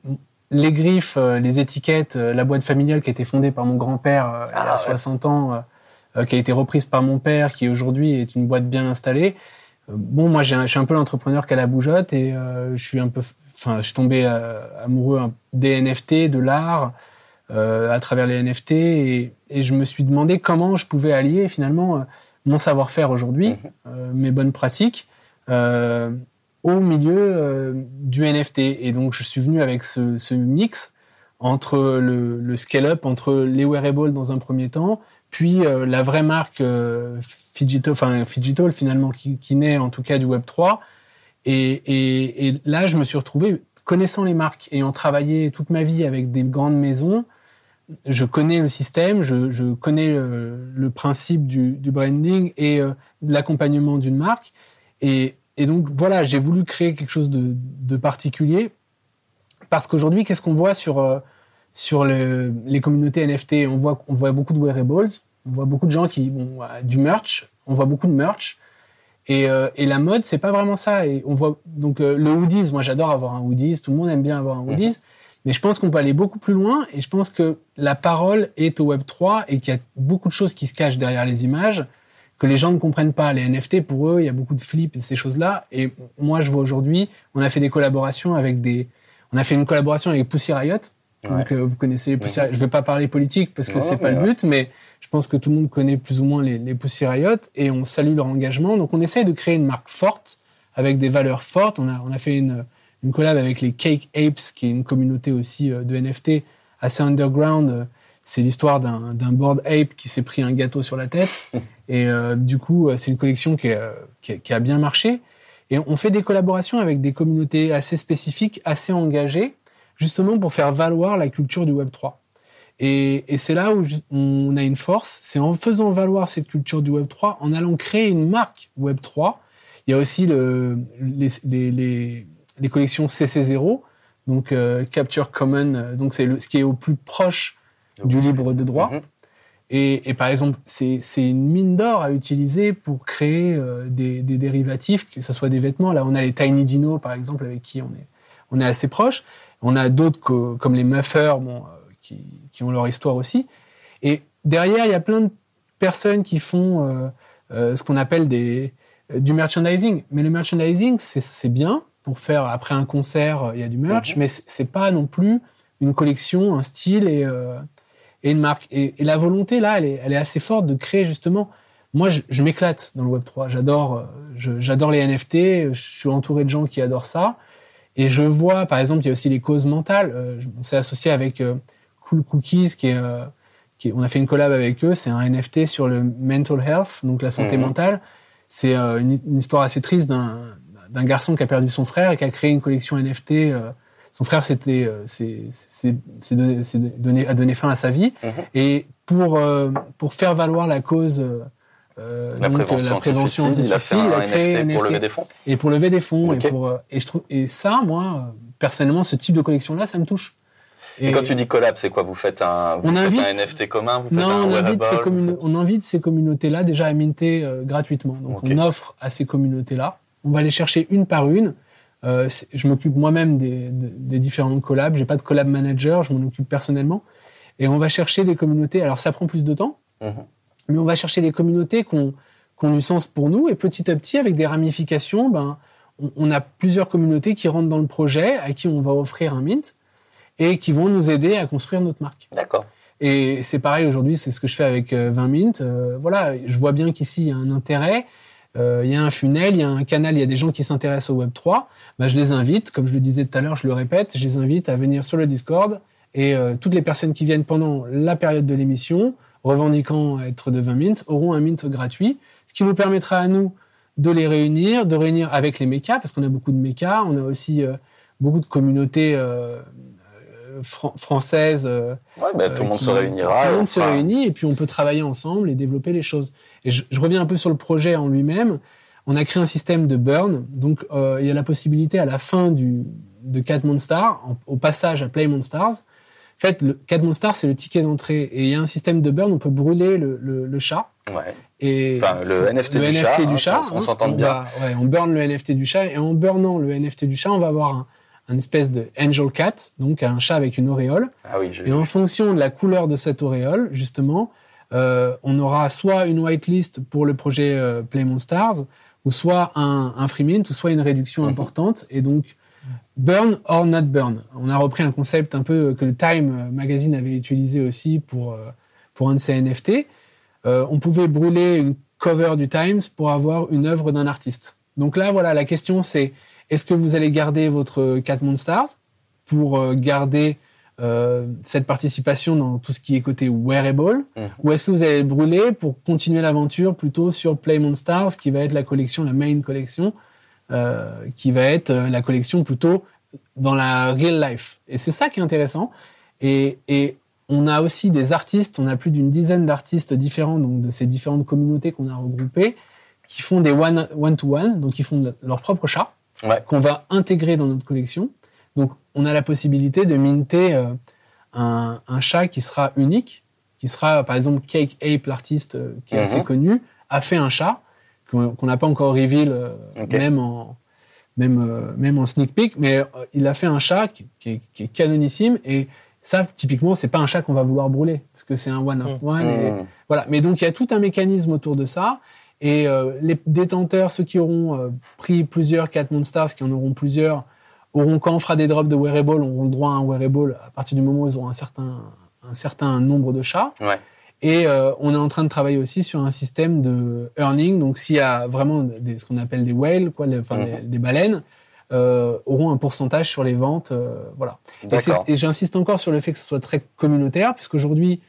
les griffes, euh, les étiquettes, euh, la boîte familiale qui a été fondée par mon grand-père euh, il y Ah, a ouais. 60 ans, euh, euh, qui a été reprise par mon père, qui aujourd'hui est une boîte bien installée. Bon, moi, je suis un peu l'entrepreneur qui a la bougeotte et euh, je suis un peu, enfin, je suis tombé euh, amoureux hein, des NFT, de l'art, euh, à travers les NFT et, et je me suis demandé comment je pouvais allier finalement mon savoir-faire aujourd'hui, euh, mes bonnes pratiques, au milieu euh, du NFT. Et donc, je suis venu avec ce, ce mix entre le, le scale-up, entre les wearables dans un premier temps, puis euh, la vraie marque euh, enfin Fidgetal finalement, qui, qui naît en tout cas du Web 3. Et, et, et là, je me suis retrouvé connaissant les marques, ayant travaillé toute ma vie avec des grandes maisons. Je connais le système, je, je connais le, le principe du, du branding et euh, de l'accompagnement d'une marque. Et, et donc voilà, j'ai voulu créer quelque chose de, de particulier parce qu'aujourd'hui, qu'est-ce qu'on voit sur euh, sur le, les communautés NFT On voit on voit beaucoup de wearables, on voit beaucoup de gens qui euh, du merch, on voit beaucoup de merch. Et, euh, et la mode, c'est pas vraiment ça. Et on voit donc euh, le hoodies. Moi, j'adore avoir un hoodies. Tout le monde aime bien avoir un hoodies. Mais je pense qu'on peut aller beaucoup plus loin. Et je pense que la parole est au Web 3 et qu'il y a beaucoup de choses qui se cachent derrière les images que les gens ne comprennent pas. Les NFT, pour eux, il y a beaucoup de flips et ces choses-là. Et moi, je vois aujourd'hui, on a fait des collaborations avec des, on a fait une collaboration avec Pussy Riot. Donc, euh, vous connaissez les Pussy Riot. Je vais pas parler politique parce que Non, c'est pas le but, mais je pense que tout le monde connaît plus ou moins les, les Pussy Riot et on salue leur engagement. Donc, on essaye de créer une marque forte avec des valeurs fortes. On a, on a fait une, une collab avec les Cake Apes, qui est une communauté aussi euh, de NFT assez underground. C'est l'histoire d'un d'un board ape qui s'est pris un gâteau sur la tête. Et euh, du coup, euh, c'est une collection qui, est, euh, qui, a- qui a bien marché. Et on fait des collaborations avec des communautés assez spécifiques, assez engagées, justement pour faire valoir la culture du Web 3. Et, et c'est là où on a une force, c'est en faisant valoir cette culture du Web 3, en allant créer une marque Web 3. Il y a aussi le, les, les, les, les collections CC0, donc euh, Capture Common, donc c'est le- ce qui est au plus proche du libre de droit. Mhm. Et, et par exemple, c'est une mine d'or à utiliser pour créer euh, des, des dérivatifs, que ce soit des vêtements. Là, on a les Tiny Dino, par exemple, avec qui on est, on est assez proche. On a d'autres co- comme les Muffers, bon, euh, qui, qui ont leur histoire aussi. Et derrière, il y a plein de personnes qui font euh, euh, ce qu'on appelle des, du merchandising. Mais le merchandising, c'est- bien pour faire après un concert, il y a du merch, Mhm. mais c'est c'est pas non plus une collection, un style et, euh, et une marque. Et, et la volonté là, elle est, elle est assez forte de créer justement. Moi, je, je m'éclate dans le Web 3. J'adore, euh, j'adore les NFT. Je suis entouré de gens qui adorent ça. Et je vois, par exemple, il y a aussi les causes mentales. Euh, on s'est associé avec euh, Cool Cookies, qui est, qui est- on a fait une collab avec eux. C'est un NFT sur le mental health, donc la santé Mhm. mentale. C'est une, une histoire assez triste d'un d'un garçon qui a perdu son frère et qui a créé une collection NFT. Son frère s'était euh, donné, a donné fin à sa vie. Mhm. Et pour, euh, pour faire valoir la cause, euh, La donc, euh, prévention anti-suicide, il a fait un créé NFT pour NFT lever des fonds. et pour lever des fonds et pour et je trouve et ça moi personnellement ce type de collection là ça me touche Et, quand tu dis collab, c'est quoi? Vous faites un, vous On faites invite- un NFT commun Vous faites non, un on invite, ces faites- on invite ces communautés-là déjà à minter euh, gratuitement. Donc on offre à ces communautés-là. On va les chercher une par une. Euh, je m'occupe moi-même des, des, différentes collabs. J'ai pas de collab manager, je m'en occupe personnellement. Et on va chercher des communautés. Alors ça prend plus de temps, Mhm. mais on va chercher des communautés qui ont, qui ont du sens pour nous. Et petit à petit, avec des ramifications, ben, on, on a plusieurs communautés qui rentrent dans le projet, à qui on va offrir un mint et qui vont nous aider à construire notre marque. D'accord. Et c'est pareil aujourd'hui, c'est ce que je fais avec euh, 20 Mint. Euh, voilà, je vois bien qu'ici il y a un intérêt, euh, il y a un funnel, il y a un canal, il y a des gens qui s'intéressent au Web 3. Bah, je les invite, comme je le disais tout à l'heure, je le répète, je les invite à venir sur le Discord et euh, toutes les personnes qui viennent pendant la période de l'émission, revendiquant être de 20 Mint, auront un Mint gratuit, ce qui nous permettra à nous de les réunir, de réunir avec les mécas, parce qu'on a beaucoup de mécas, on a aussi euh, beaucoup de communautés euh, euh, fran- françaises. euh, Ouais, bah, tout le euh, monde qui- se réunira. Tout le on monde se réunit et puis on peut travailler ensemble et développer les choses. Et je, je reviens un peu sur le projet en lui-même. On a créé un système de burn. Donc, euh, il y a la possibilité à la fin du, de Cat Monstars, en- au passage à Play Monstars. En fait, le Cat Monstars, c'est le ticket d'entrée. Et il y a un système de burn, on peut brûler le, le, le chat. Ouais. Et Enfin, le NFT du chat, hein, chat, qu'on- on s'entende bien. va- ouais, on burn le NFT du chat et en burnant le NFT du chat, on va avoir un, un espèce de angel cat, donc un chat avec une auréole. Ah oui, Et en fonction de la couleur de cette auréole, justement, euh, on aura soit une whitelist pour le projet euh, Play Monstars, ou soit un, un free mint, ou soit une réduction Mhm. importante. Et donc, burn or not burn. On a repris un concept un peu que le Time Magazine avait utilisé aussi pour, euh, pour un de ses NFT. Euh, on pouvait brûler une cover du Times pour avoir une œuvre d'un artiste. Donc là, voilà, la question c'est est-ce que vous allez garder votre Cat Monstars pour euh, garder euh, cette participation dans tout ce qui est côté wearable? Mhm. ou est-ce que vous allez le brûler pour continuer l'aventure plutôt sur Play Monstars qui va être la collection, la main collection euh, qui va être la collection plutôt dans la real life? Et c'est ça qui est intéressant. Et, et on a aussi des artistes, on a plus d'une dizaine d'artistes différents, donc de ces différentes communautés qu'on a regroupées, qui font des one- one-to-one, donc qui font leur propre chat, Ouais. qu'on va intégrer dans notre collection. Donc on a la possibilité de minter euh, un, un chat qui sera unique, qui sera par exemple Cake Ape, l'artiste euh, qui est Mhm. assez connu, a fait un chat qu'on n'a pas encore reveal, euh, même en même même en sneak peek, mais il a fait un chat qui, qui est, qui est canonissime et ça typiquement c'est pas un chat qu'on va vouloir brûler parce que c'est un one of one et Mhm. voilà. Mais donc il y a tout un mécanisme autour de ça et euh, les détenteurs, ceux qui auront euh, pris plusieurs Cat Monsters, qui en auront plusieurs, auront quand on fera des drops de wearable, auront le droit à un wearable à partir du moment où ils auront un certain un certain nombre de chats. Ouais. Et euh, on est en train de travailler aussi sur un système de earning. Donc, s'il y a vraiment des, ce qu'on appelle des whales, quoi, les- enfin, Mhm. des, des baleines, euh, auront un pourcentage sur les ventes. euh, voilà. Et, et j'insiste encore sur le fait que ce soit très communautaire, puisqu'aujourd'hui,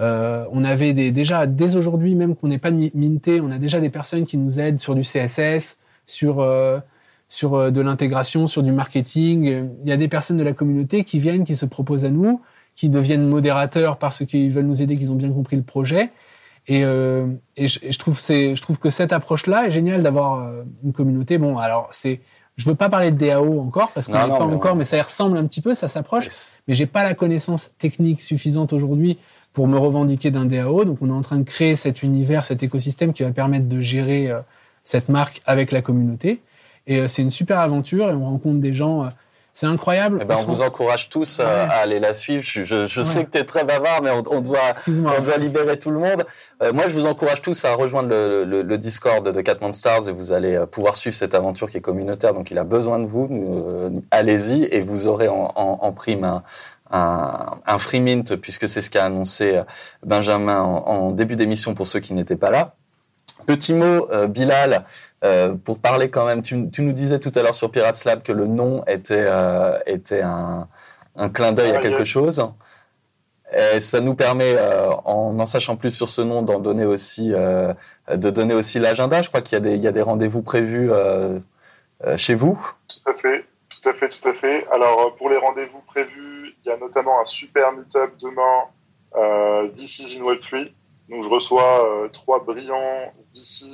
euh, on avait des, déjà, dès aujourd'hui, même qu'on n'est pas minté, on a déjà des personnes qui nous aident sur du CSS, sur, euh, sur euh, de l'intégration, sur du marketing. Il y a des personnes de la communauté qui viennent, qui se proposent à nous, qui deviennent modérateurs parce qu'ils veulent nous aider, qu'ils ont bien compris le projet. Et, euh, et, je, et je trouve c'est, je trouve que cette approche-là est géniale d'avoir euh, une communauté. Bon, alors c'est, je veux pas parler de DAO encore parce qu'on n'est pas mais encore, mais ça y ressemble un petit peu, ça s'approche. Yes. Mais j'ai pas la connaissance technique suffisante aujourd'hui pour me revendiquer d'un DAO. Donc on est en train de créer cet univers, cet écosystème qui va permettre de gérer euh, cette marque avec la communauté. Et euh, c'est une super aventure et on rencontre des gens. euh, C'est incroyable. Eh ben, on vous encourage tous à, Ouais. à aller la suivre. Je, je, je Ouais. sais que tu es très bavard, mais on, on doit, Excuse-moi. on doit libérer tout le monde. Moi, je vous encourage tous à rejoindre le, le, le Discord de Catman Stars et vous allez pouvoir suivre cette aventure qui est communautaire. Donc, il a besoin de vous. Allez-y et vous aurez en, en, en prime un, un, un free mint puisque c'est ce qu'a annoncé euh, Benjamin en, en début d'émission pour ceux qui n'étaient pas là. Petit mot, euh, Bilal, euh, pour parler quand même. Tu, tu nous disais tout à l'heure sur Pirates Lab que le nom était, euh, était un, un clin d'œil à quelque chose. Et ça nous permet, en en sachant plus sur ce nom, d'en donner aussi, de donner aussi l'agenda. Je crois qu'il y a des, il y a des rendez-vous prévus chez vous. Tout à fait, tout à fait, tout à fait. Alors, pour les rendez-vous prévus, il y a notamment un super meet-up demain, euh, VCs in Web3. Donc, je reçois euh, trois brillants VC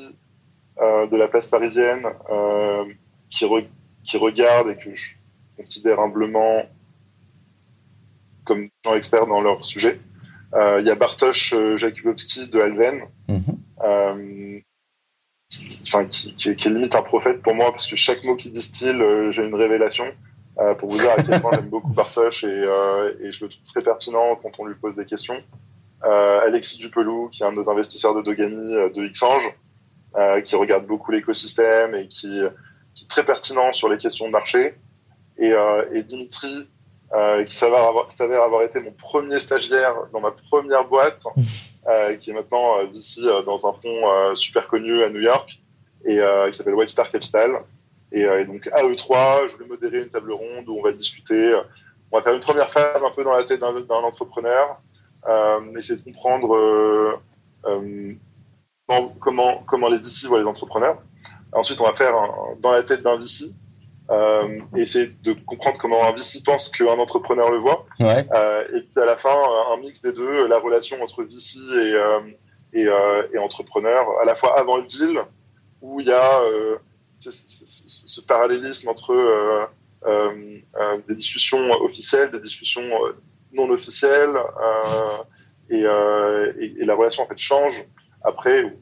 euh, de la place parisienne euh, qui, re- qui regardent et que je considère humblement comme des gens experts dans leur sujet. Il y a Bartosz Jakubowski de Alven, euh, qui, enfin, qui, qui est, limite un prophète pour moi parce que chaque mot qu'il distille, j'ai une révélation. Euh, pour vous dire à quel point j'aime beaucoup Bartosz et, euh, et je le trouve très pertinent quand on lui pose des questions. Euh, Alexis Dupelou, qui est un de nos investisseurs de Dogami, euh, de Xange, euh, qui regarde beaucoup l'écosystème et qui, qui est très pertinent sur les questions de marché. Et, euh, et Dimitri, euh, qui s'avère avoir, s'avère avoir été mon premier stagiaire dans ma première boîte, euh, qui est maintenant euh, euh, dans un fonds euh, super connu à New York, et euh, qui s'appelle White Star Capital. Et, euh, et donc à E3, je voulais modérer une table ronde où on va discuter. On va faire une première phase un peu dans la tête d'un, entrepreneur, euh, essayer de comprendre euh, comment, comment, les VC voient les entrepreneurs. Ensuite, on va faire un- dans la tête d'un VC, euh, et essayer de comprendre comment un VC pense qu'un entrepreneur le voit. Ouais. Euh, et puis à la fin, un mix des deux, la relation entre VC et, euh, et, et entrepreneur, à la fois avant le deal, où il y a ce, ce- parallélisme entre euh, euh, euh, des discussions officielles, des discussions non officielles, et, et, et la relation en fait change après, où,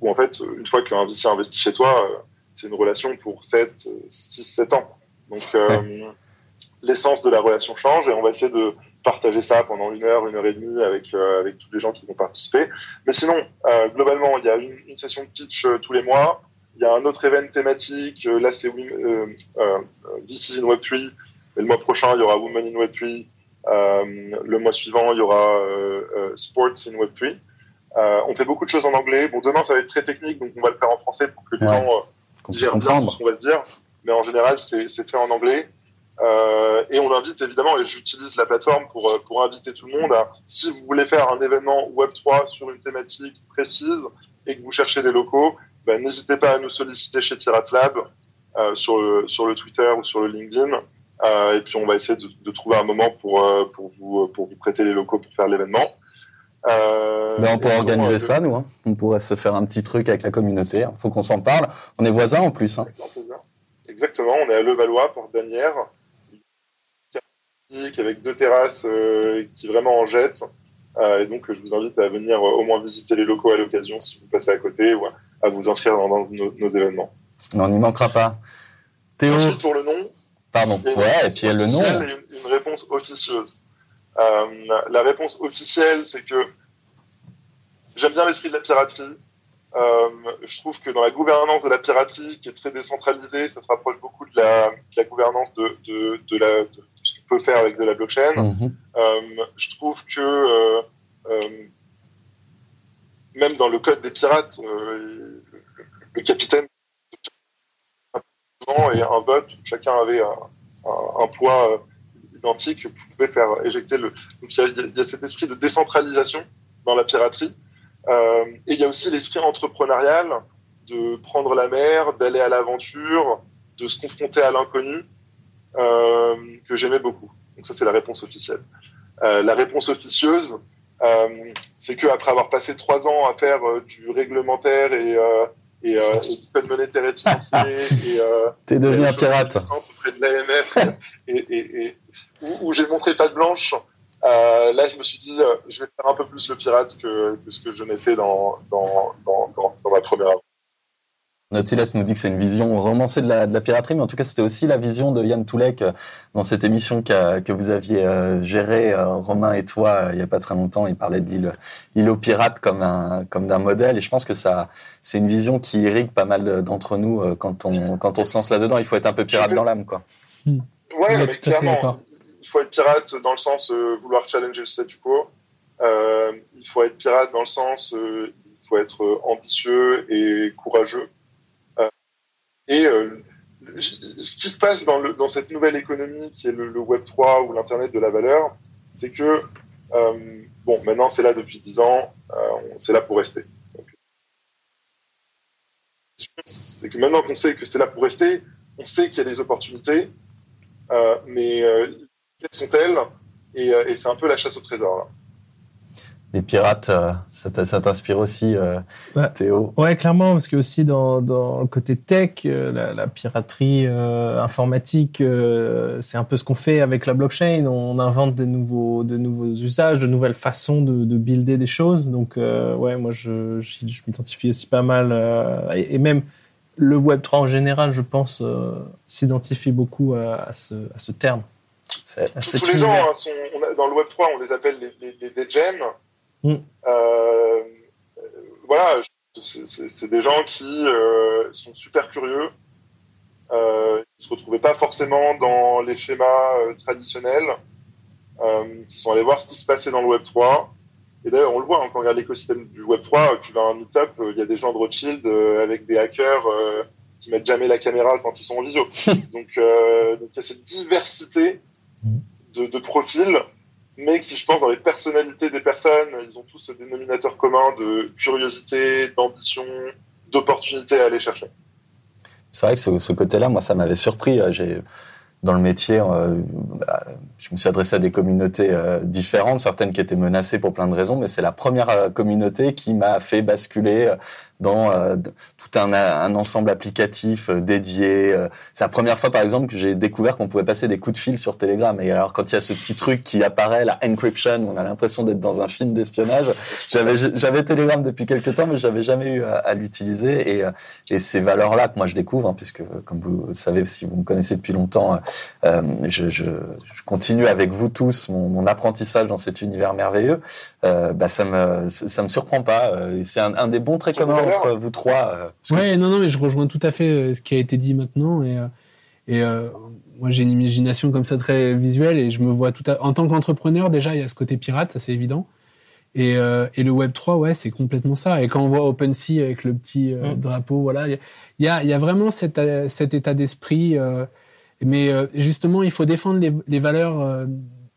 où, en fait, une fois qu'un VC investit chez toi, c'est une relation pour 7, 6, 7 ans. Donc, l'essence de la relation change et on va essayer de partager ça pendant une heure, une heure et demie avec, euh, avec tous les gens qui vont participer. Mais sinon, euh, globalement, il y a une, une session de pitch euh, tous les mois. Il y a un autre événement thématique. euh, là, c'est euh, euh, This is in Web3. Et le mois prochain, il y aura Women in Web3. Euh, le mois suivant, il y aura Sports in Web3. Euh, on fait beaucoup de choses en anglais. Bon, demain, ça va être très technique, donc on va le faire en français pour que les Ouais. gens Qu'on puisse comprendre. ce qu'on va se dire. Mais en général, c'est fait en anglais. Euh, et on invite évidemment, et j'utilise la plateforme pour, pour inviter tout le monde à, si vous voulez faire un événement Web3 sur une thématique précise et que vous cherchez des locaux, ben, n'hésitez pas à nous solliciter chez Pirates Lab euh, sur, le, sur le Twitter ou sur le LinkedIn. Euh, et puis on va essayer de, de trouver un moment pour, euh, pour, vous, pour vous prêter les locaux pour faire l'événement. Ben, on pourrait organiser ça, nous. hein. On pourrait se faire un petit truc avec la communauté. Il faut qu'on s'en parle. On est voisins en plus. Hein. Exactement, on est à Levallois, porte d'Anières, avec deux terrasses qui vraiment en jettent. Et donc, je vous invite à venir au moins visiter les locaux à l'occasion si vous passez à côté ou à, à vous inscrire dans, dans nos, nos événements. On n'y manquera pas. Théo, Ensuite, pour le nom, pardon. Ouais, et puis le nom. et une, réponse officieuse. Euh, la réponse officielle, c'est que j'aime bien l'esprit de la piraterie. Euh, je trouve que dans la gouvernance de la piraterie, qui est très décentralisée, ça se rapproche beaucoup de la, de la gouvernance de, de, de, la, de ce qu'on peut faire avec de la blockchain. Mhm. Euh, je trouve que même dans le code des pirates, le, capitaine et un vote, chacun avait un, poids euh, identique, pouvait faire éjecter le. Donc il y y a cet esprit de décentralisation dans la piraterie. Euh, et il y a aussi l'esprit entrepreneurial de prendre la mer, d'aller à l'aventure, de se confronter à l'inconnu, euh, que j'aimais beaucoup. Donc ça, c'est la réponse officielle. Euh, la réponse officieuse, c'est que après avoir passé trois ans à faire du réglementaire et, et, euh, et du code monétaire et financier et euh, T'es devenu et un des pirate. auprès de l'AMF et, où, où j'ai montré pas de blanche. Euh, là, je me suis dit, euh, je vais faire un peu plus le pirate que, que ce que je n'étais dans, dans, dans, dans, dans ma première. Nautilus nous dit que c'est une vision romancée de la, de la piraterie, mais en tout cas, c'était aussi la vision de Yann Toulek euh, dans cette émission que vous aviez euh, gérée, euh, Romain et toi, euh, il y a pas très longtemps. Il parlait de l'île, l'île aux pirates comme un, comme d'un modèle. Et je pense que ça, c'est une vision qui irrigue pas mal de- d'entre nous euh, quand on, quand on se lance là-dedans. Il faut être un peu pirate dans l'âme, quoi. Ouais, Ouais, mais tout à fait clairement, il faut être pirate dans le sens euh, vouloir challenger le statu quo. Euh, il faut être pirate dans le sens euh, il faut être ambitieux et courageux. Et euh, ce qui se passe dans, le, dans cette nouvelle économie qui est le, Web 3 ou l'Internet de la valeur, c'est que euh, bon, maintenant c'est là depuis 10 ans, euh, c'est là pour rester. C'est que maintenant qu'on sait que c'est là pour rester, on sait qu'il y a des opportunités, mais quelles sont-elles? Et, et c'est un peu la chasse au trésor. Là. Les pirates, euh, ça t'inspire aussi, euh, Ouais. Théo? Ouais, clairement, parce que aussi dans, dans le côté tech, euh, la, la piraterie euh, informatique, euh, c'est un peu ce qu'on fait avec la blockchain. On invente de nouveaux, de nouveaux usages, de nouvelles façons de, de builder des choses. Donc, euh, ouais, moi, je, je, je m'identifie aussi pas mal. euh, et, et même le Web3 en général, je pense, euh, s'identifie beaucoup à, à, ce, à ce terme. Tous, tous les gens hein, sont, on a- dans le Web 3, on les appelle les, les, les. Euh, euh, voilà, c'est- des gens qui euh, sont super curieux. Euh, ils se retrouvaient pas forcément dans les schémas euh, traditionnels. Ils sont allés voir ce qui se passait dans le Web 3. Et d'ailleurs, on le voit hein, quand on regarde l'écosystème du Web 3. Tu vas à un meetup, il y a des gens de Rothschild avec des hackers qui mettent jamais la caméra quand ils sont en visio. donc, donc il y a cette diversité de, de profils, mais qui, je pense, dans les personnalités des personnes, ils ont tous ce dénominateur commun de curiosité, d'ambition, d'opportunité à aller chercher. C'est vrai que ce, côté-là, moi, ça m'avait surpris. J'ai dans le métier, euh, bah, je me suis adressé à des communautés euh, différentes, certaines qui étaient menacées pour plein de raisons, mais c'est la première euh, communauté qui m'a fait basculer dans tout un, un ensemble applicatif dédié. C'est la première fois, par exemple, que j'ai découvert qu'on pouvait passer des coups de fil sur Telegram. Et alors, quand il y a ce petit truc qui apparaît, la encryption, on a l'impression d'être dans un film d'espionnage, j'avais Telegram depuis quelques temps, mais j'avais jamais eu à, l'utiliser. Et, et ces valeurs-là que moi je découvre, hein, puisque comme vous savez, si vous me connaissez depuis longtemps, euh, je, je, je continue avec vous tous mon, mon apprentissage dans cet univers merveilleux. Euh, bah ça me ça me surprend pas. Euh, C'est un, un des bons traits communs entre vous trois. euh, Ouais, non, non, mais je rejoins tout à fait ce qui a été dit maintenant. Et, euh, et euh, moi, j'ai une imagination comme ça très visuelle et je me vois tout à... En tant qu'entrepreneur, déjà, il y a ce côté pirate, ça c'est évident. Et, euh, et le Web 3, ouais, c'est complètement ça. Et quand on voit OpenSea avec le petit euh, Mm. drapeau, voilà, il y a, il y a vraiment cet, cet état d'esprit. Mais euh, justement, il faut défendre les, les valeurs euh,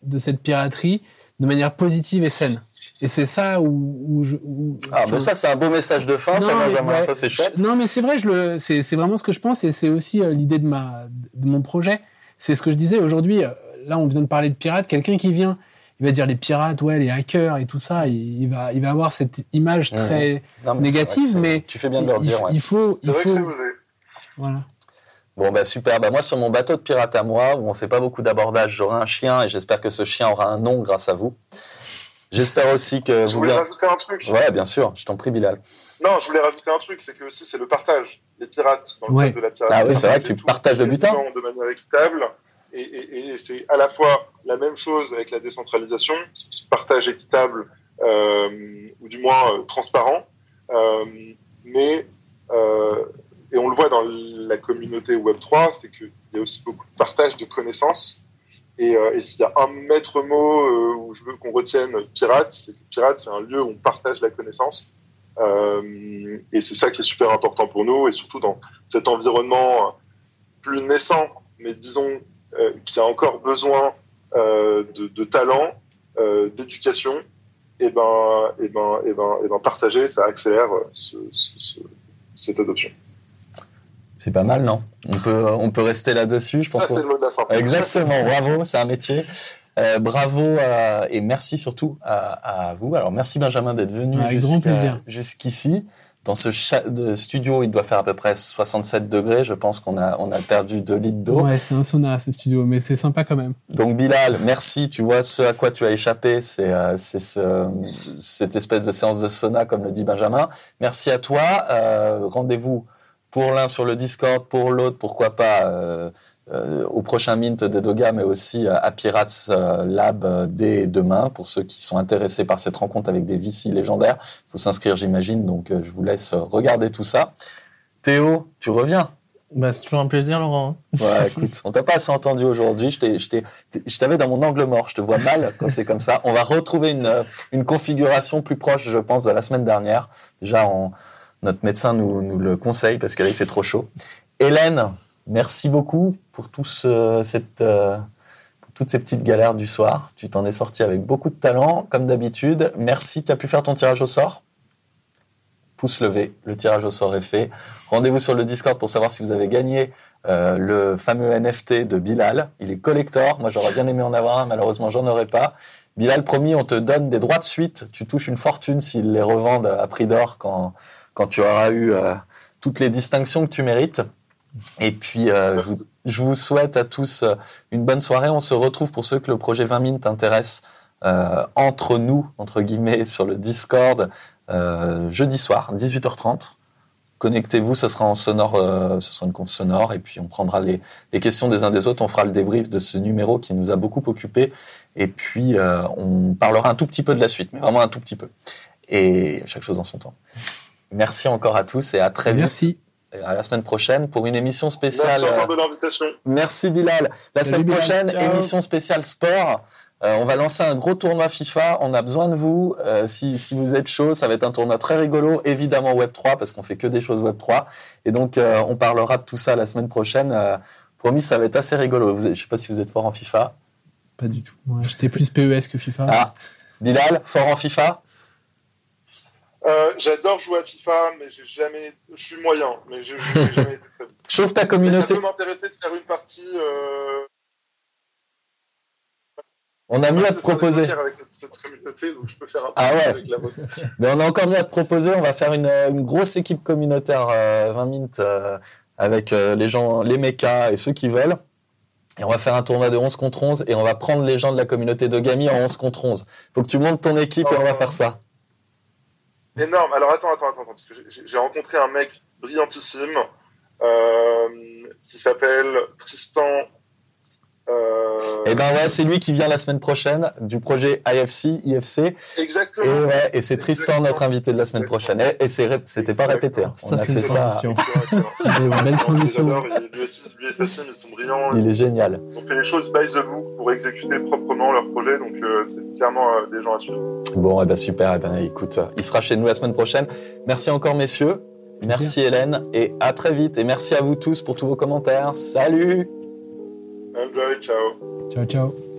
de cette piraterie de manière positive et saine. Et c'est ça où, où je. où- Ah, enfin, mais ça, c'est un beau message de fin, ça, non, mais Benjamin. ouais. Ça, c'est chouette. Non, mais c'est vrai, je le, c'est, c'est vraiment ce que je pense et c'est aussi euh, l'idée de ma, de mon projet. C'est ce que je disais aujourd'hui. euh, Là, on vient de parler de pirates. Quelqu'un qui vient, il va dire les pirates, ouais, les hackers et tout ça. Il, il va, il va avoir cette image Mhm. très Non, mais négative, que mais Tu fais bien de leur il, dire, il- ouais. il faut, C'est il vrai que faut, c'est osé. voilà. Bon, bah super. Bah, moi, sur mon bateau de pirate à moi, où on fait pas beaucoup d'abordage, j'aurai un chien et j'espère que ce chien aura un nom grâce à vous. J'espère aussi que Je vous... voulais rajouter un truc. Ouais, bien sûr. Je t'en prie, Bilal. Non, je voulais rajouter un truc, c'est que aussi c'est le partage. Les pirates, dans le Ouais. cadre de la piraterie, Ah oui, c'est vrai que tu tout partages le butin. de manière équitable. Et, et- et c'est à la fois la même chose avec la décentralisation, ce partage équitable euh, ou du moins euh, transparent. Euh, mais euh, et on le voit dans la communauté Web 3, c'est qu'il y a aussi beaucoup de partage de connaissances. Et, euh, s'il y a un maître mot euh, où je veux qu'on retienne pirate, c'est que pirate c'est un lieu où on partage la connaissance. Euh, et c'est ça qui est super important pour nous, et surtout dans cet environnement plus naissant, mais disons qui a encore besoin de, de talent, d'éducation. Et ben, et ben, et ben, et ben, partager, ça accélère ce- ce- ce- cette adoption. C'est pas mal, non on peut, on peut rester là-dessus. Je pense Ça, c'est le mot de la fin. Exactement, bravo, c'est un métier. Euh, bravo euh, et merci surtout à, à vous. Alors merci Benjamin d'être venu grand jusqu'à- plaisir. jusqu'ici. Dans ce cha- de studio, il doit faire à peu près 67 degrés. Je pense qu'on a, on a perdu 2 litres d'eau. Ouais, c'est un sauna ce studio, mais c'est sympa quand même. Donc Bilal, merci. Tu vois ce à quoi tu as échappé, c'est euh, c'est ce, cette espèce de séance de sauna, comme le dit Benjamin. Merci à toi. Euh, Rendez-vous pour l'un sur le Discord, pour l'autre, pourquoi pas euh, euh, au prochain Mint de Doga, mais aussi à Pirates euh, Lab dès demain, pour ceux qui sont intéressés par cette rencontre avec des VC légendaires. Il faut s'inscrire, j'imagine, donc je vous laisse regarder tout ça. Théo, tu reviens? Bah, c'est toujours un plaisir, Laurent. Ouais, écoute, on t'a pas assez entendu aujourd'hui. Je t'avais dans mon angle mort. Je te vois mal quand c'est comme ça. On va retrouver une, une configuration plus proche, je pense, de la semaine dernière. Déjà, on, notre médecin nous, le conseille parce qu'il fait trop chaud. Hélène, merci beaucoup euh, pour toutes ces petites galères du soir. Tu t'en es sorti avec beaucoup de talent, comme d'habitude. Merci. Tu as pu faire ton tirage au sort? Pouce levé, le tirage au sort est fait. Rendez-vous sur le Discord pour savoir si vous avez gagné euh, le fameux NFT de Bilal. Il est collector. Moi, j'aurais bien aimé en avoir un. Malheureusement, j'en aurais pas. Bilal, promis, on te donne des droits de suite. Tu touches une fortune s'ils les revendent à prix d'or quand, quand tu auras eu euh, toutes les distinctions que tu mérites. Et puis, euh, je, vous, souhaite à tous une bonne soirée. On se retrouve pour ceux que le projet 20 000 t'intéresse entre nous, entre guillemets, sur le Discord euh, jeudi soir, 18h30. Connectez-vous, ce sera en sonore, euh, ce sera une conf sonore, et puis on prendra les, les, questions des uns des autres. On fera le débrief de ce numéro qui nous a beaucoup occupé, et puis euh, on parlera un tout petit peu de la suite, mais vraiment un tout petit peu. Et chaque chose en son temps. Merci encore à tous et à très vite. Merci. Et à la semaine prochaine pour une émission spéciale. Merci encore de l'invitation. Merci Bilal. La semaine prochaine, émission spéciale sport. Euh, on va lancer un gros tournoi FIFA. On a besoin de vous. Euh, si, si, vous êtes chaud, ça va être un tournoi très rigolo. Évidemment Web 3 parce qu'on fait que des choses Web 3. Et donc euh, on parlera de tout ça la semaine prochaine. promis, ça va être assez rigolo. Vous, je sais pas si vous êtes fort en FIFA. Pas du tout. J'étais plus PES que FIFA. Ah, Bilal, fort en FIFA. J'adore jouer à FIFA, mais j'ai jamais. Je suis moyen, mais j'ai jamais été très bon. Chauffe ta communauté. ça peut m'intéresser de faire une partie. On a mieux à te proposer. ah ouais. Mais on a encore mieux à te proposer. On va faire une, grosse équipe communautaire 20 euh, minutes euh, avec euh, les gens, les mechas et ceux qui veulent. Et on va faire un tournoi de 11 contre 11 et on va prendre les gens de la communauté de Gami en 11 contre 11. Faut que tu montes ton équipe et on va faire ça. Énorme. Alors attends, attends, attends, parce que j'ai rencontré un mec brillantissime qui s'appelle Tristan euh... eh ben ouais, c'est lui qui vient la semaine prochaine du projet IFC, IFC. Exactement. Et, ouais, et c'est Tristan notre invité de la semaine prochaine. Et, et c'était pas répété. Hein. Ça c'est une transition. une belle transition. Lui, et sa team, ils sont brillants. Il est génial. Ils ont fait les choses by the book pour exécuter proprement leur projet, donc euh, c'est clairement euh, des gens à suivre. Bon, et eh ben super. Et eh ben écoute, il sera chez nous la semaine prochaine. Merci encore messieurs. Merci Hélène et à très vite et merci à vous tous pour tous vos commentaires. Salut Enjoy, ciao. Ciao, ciao.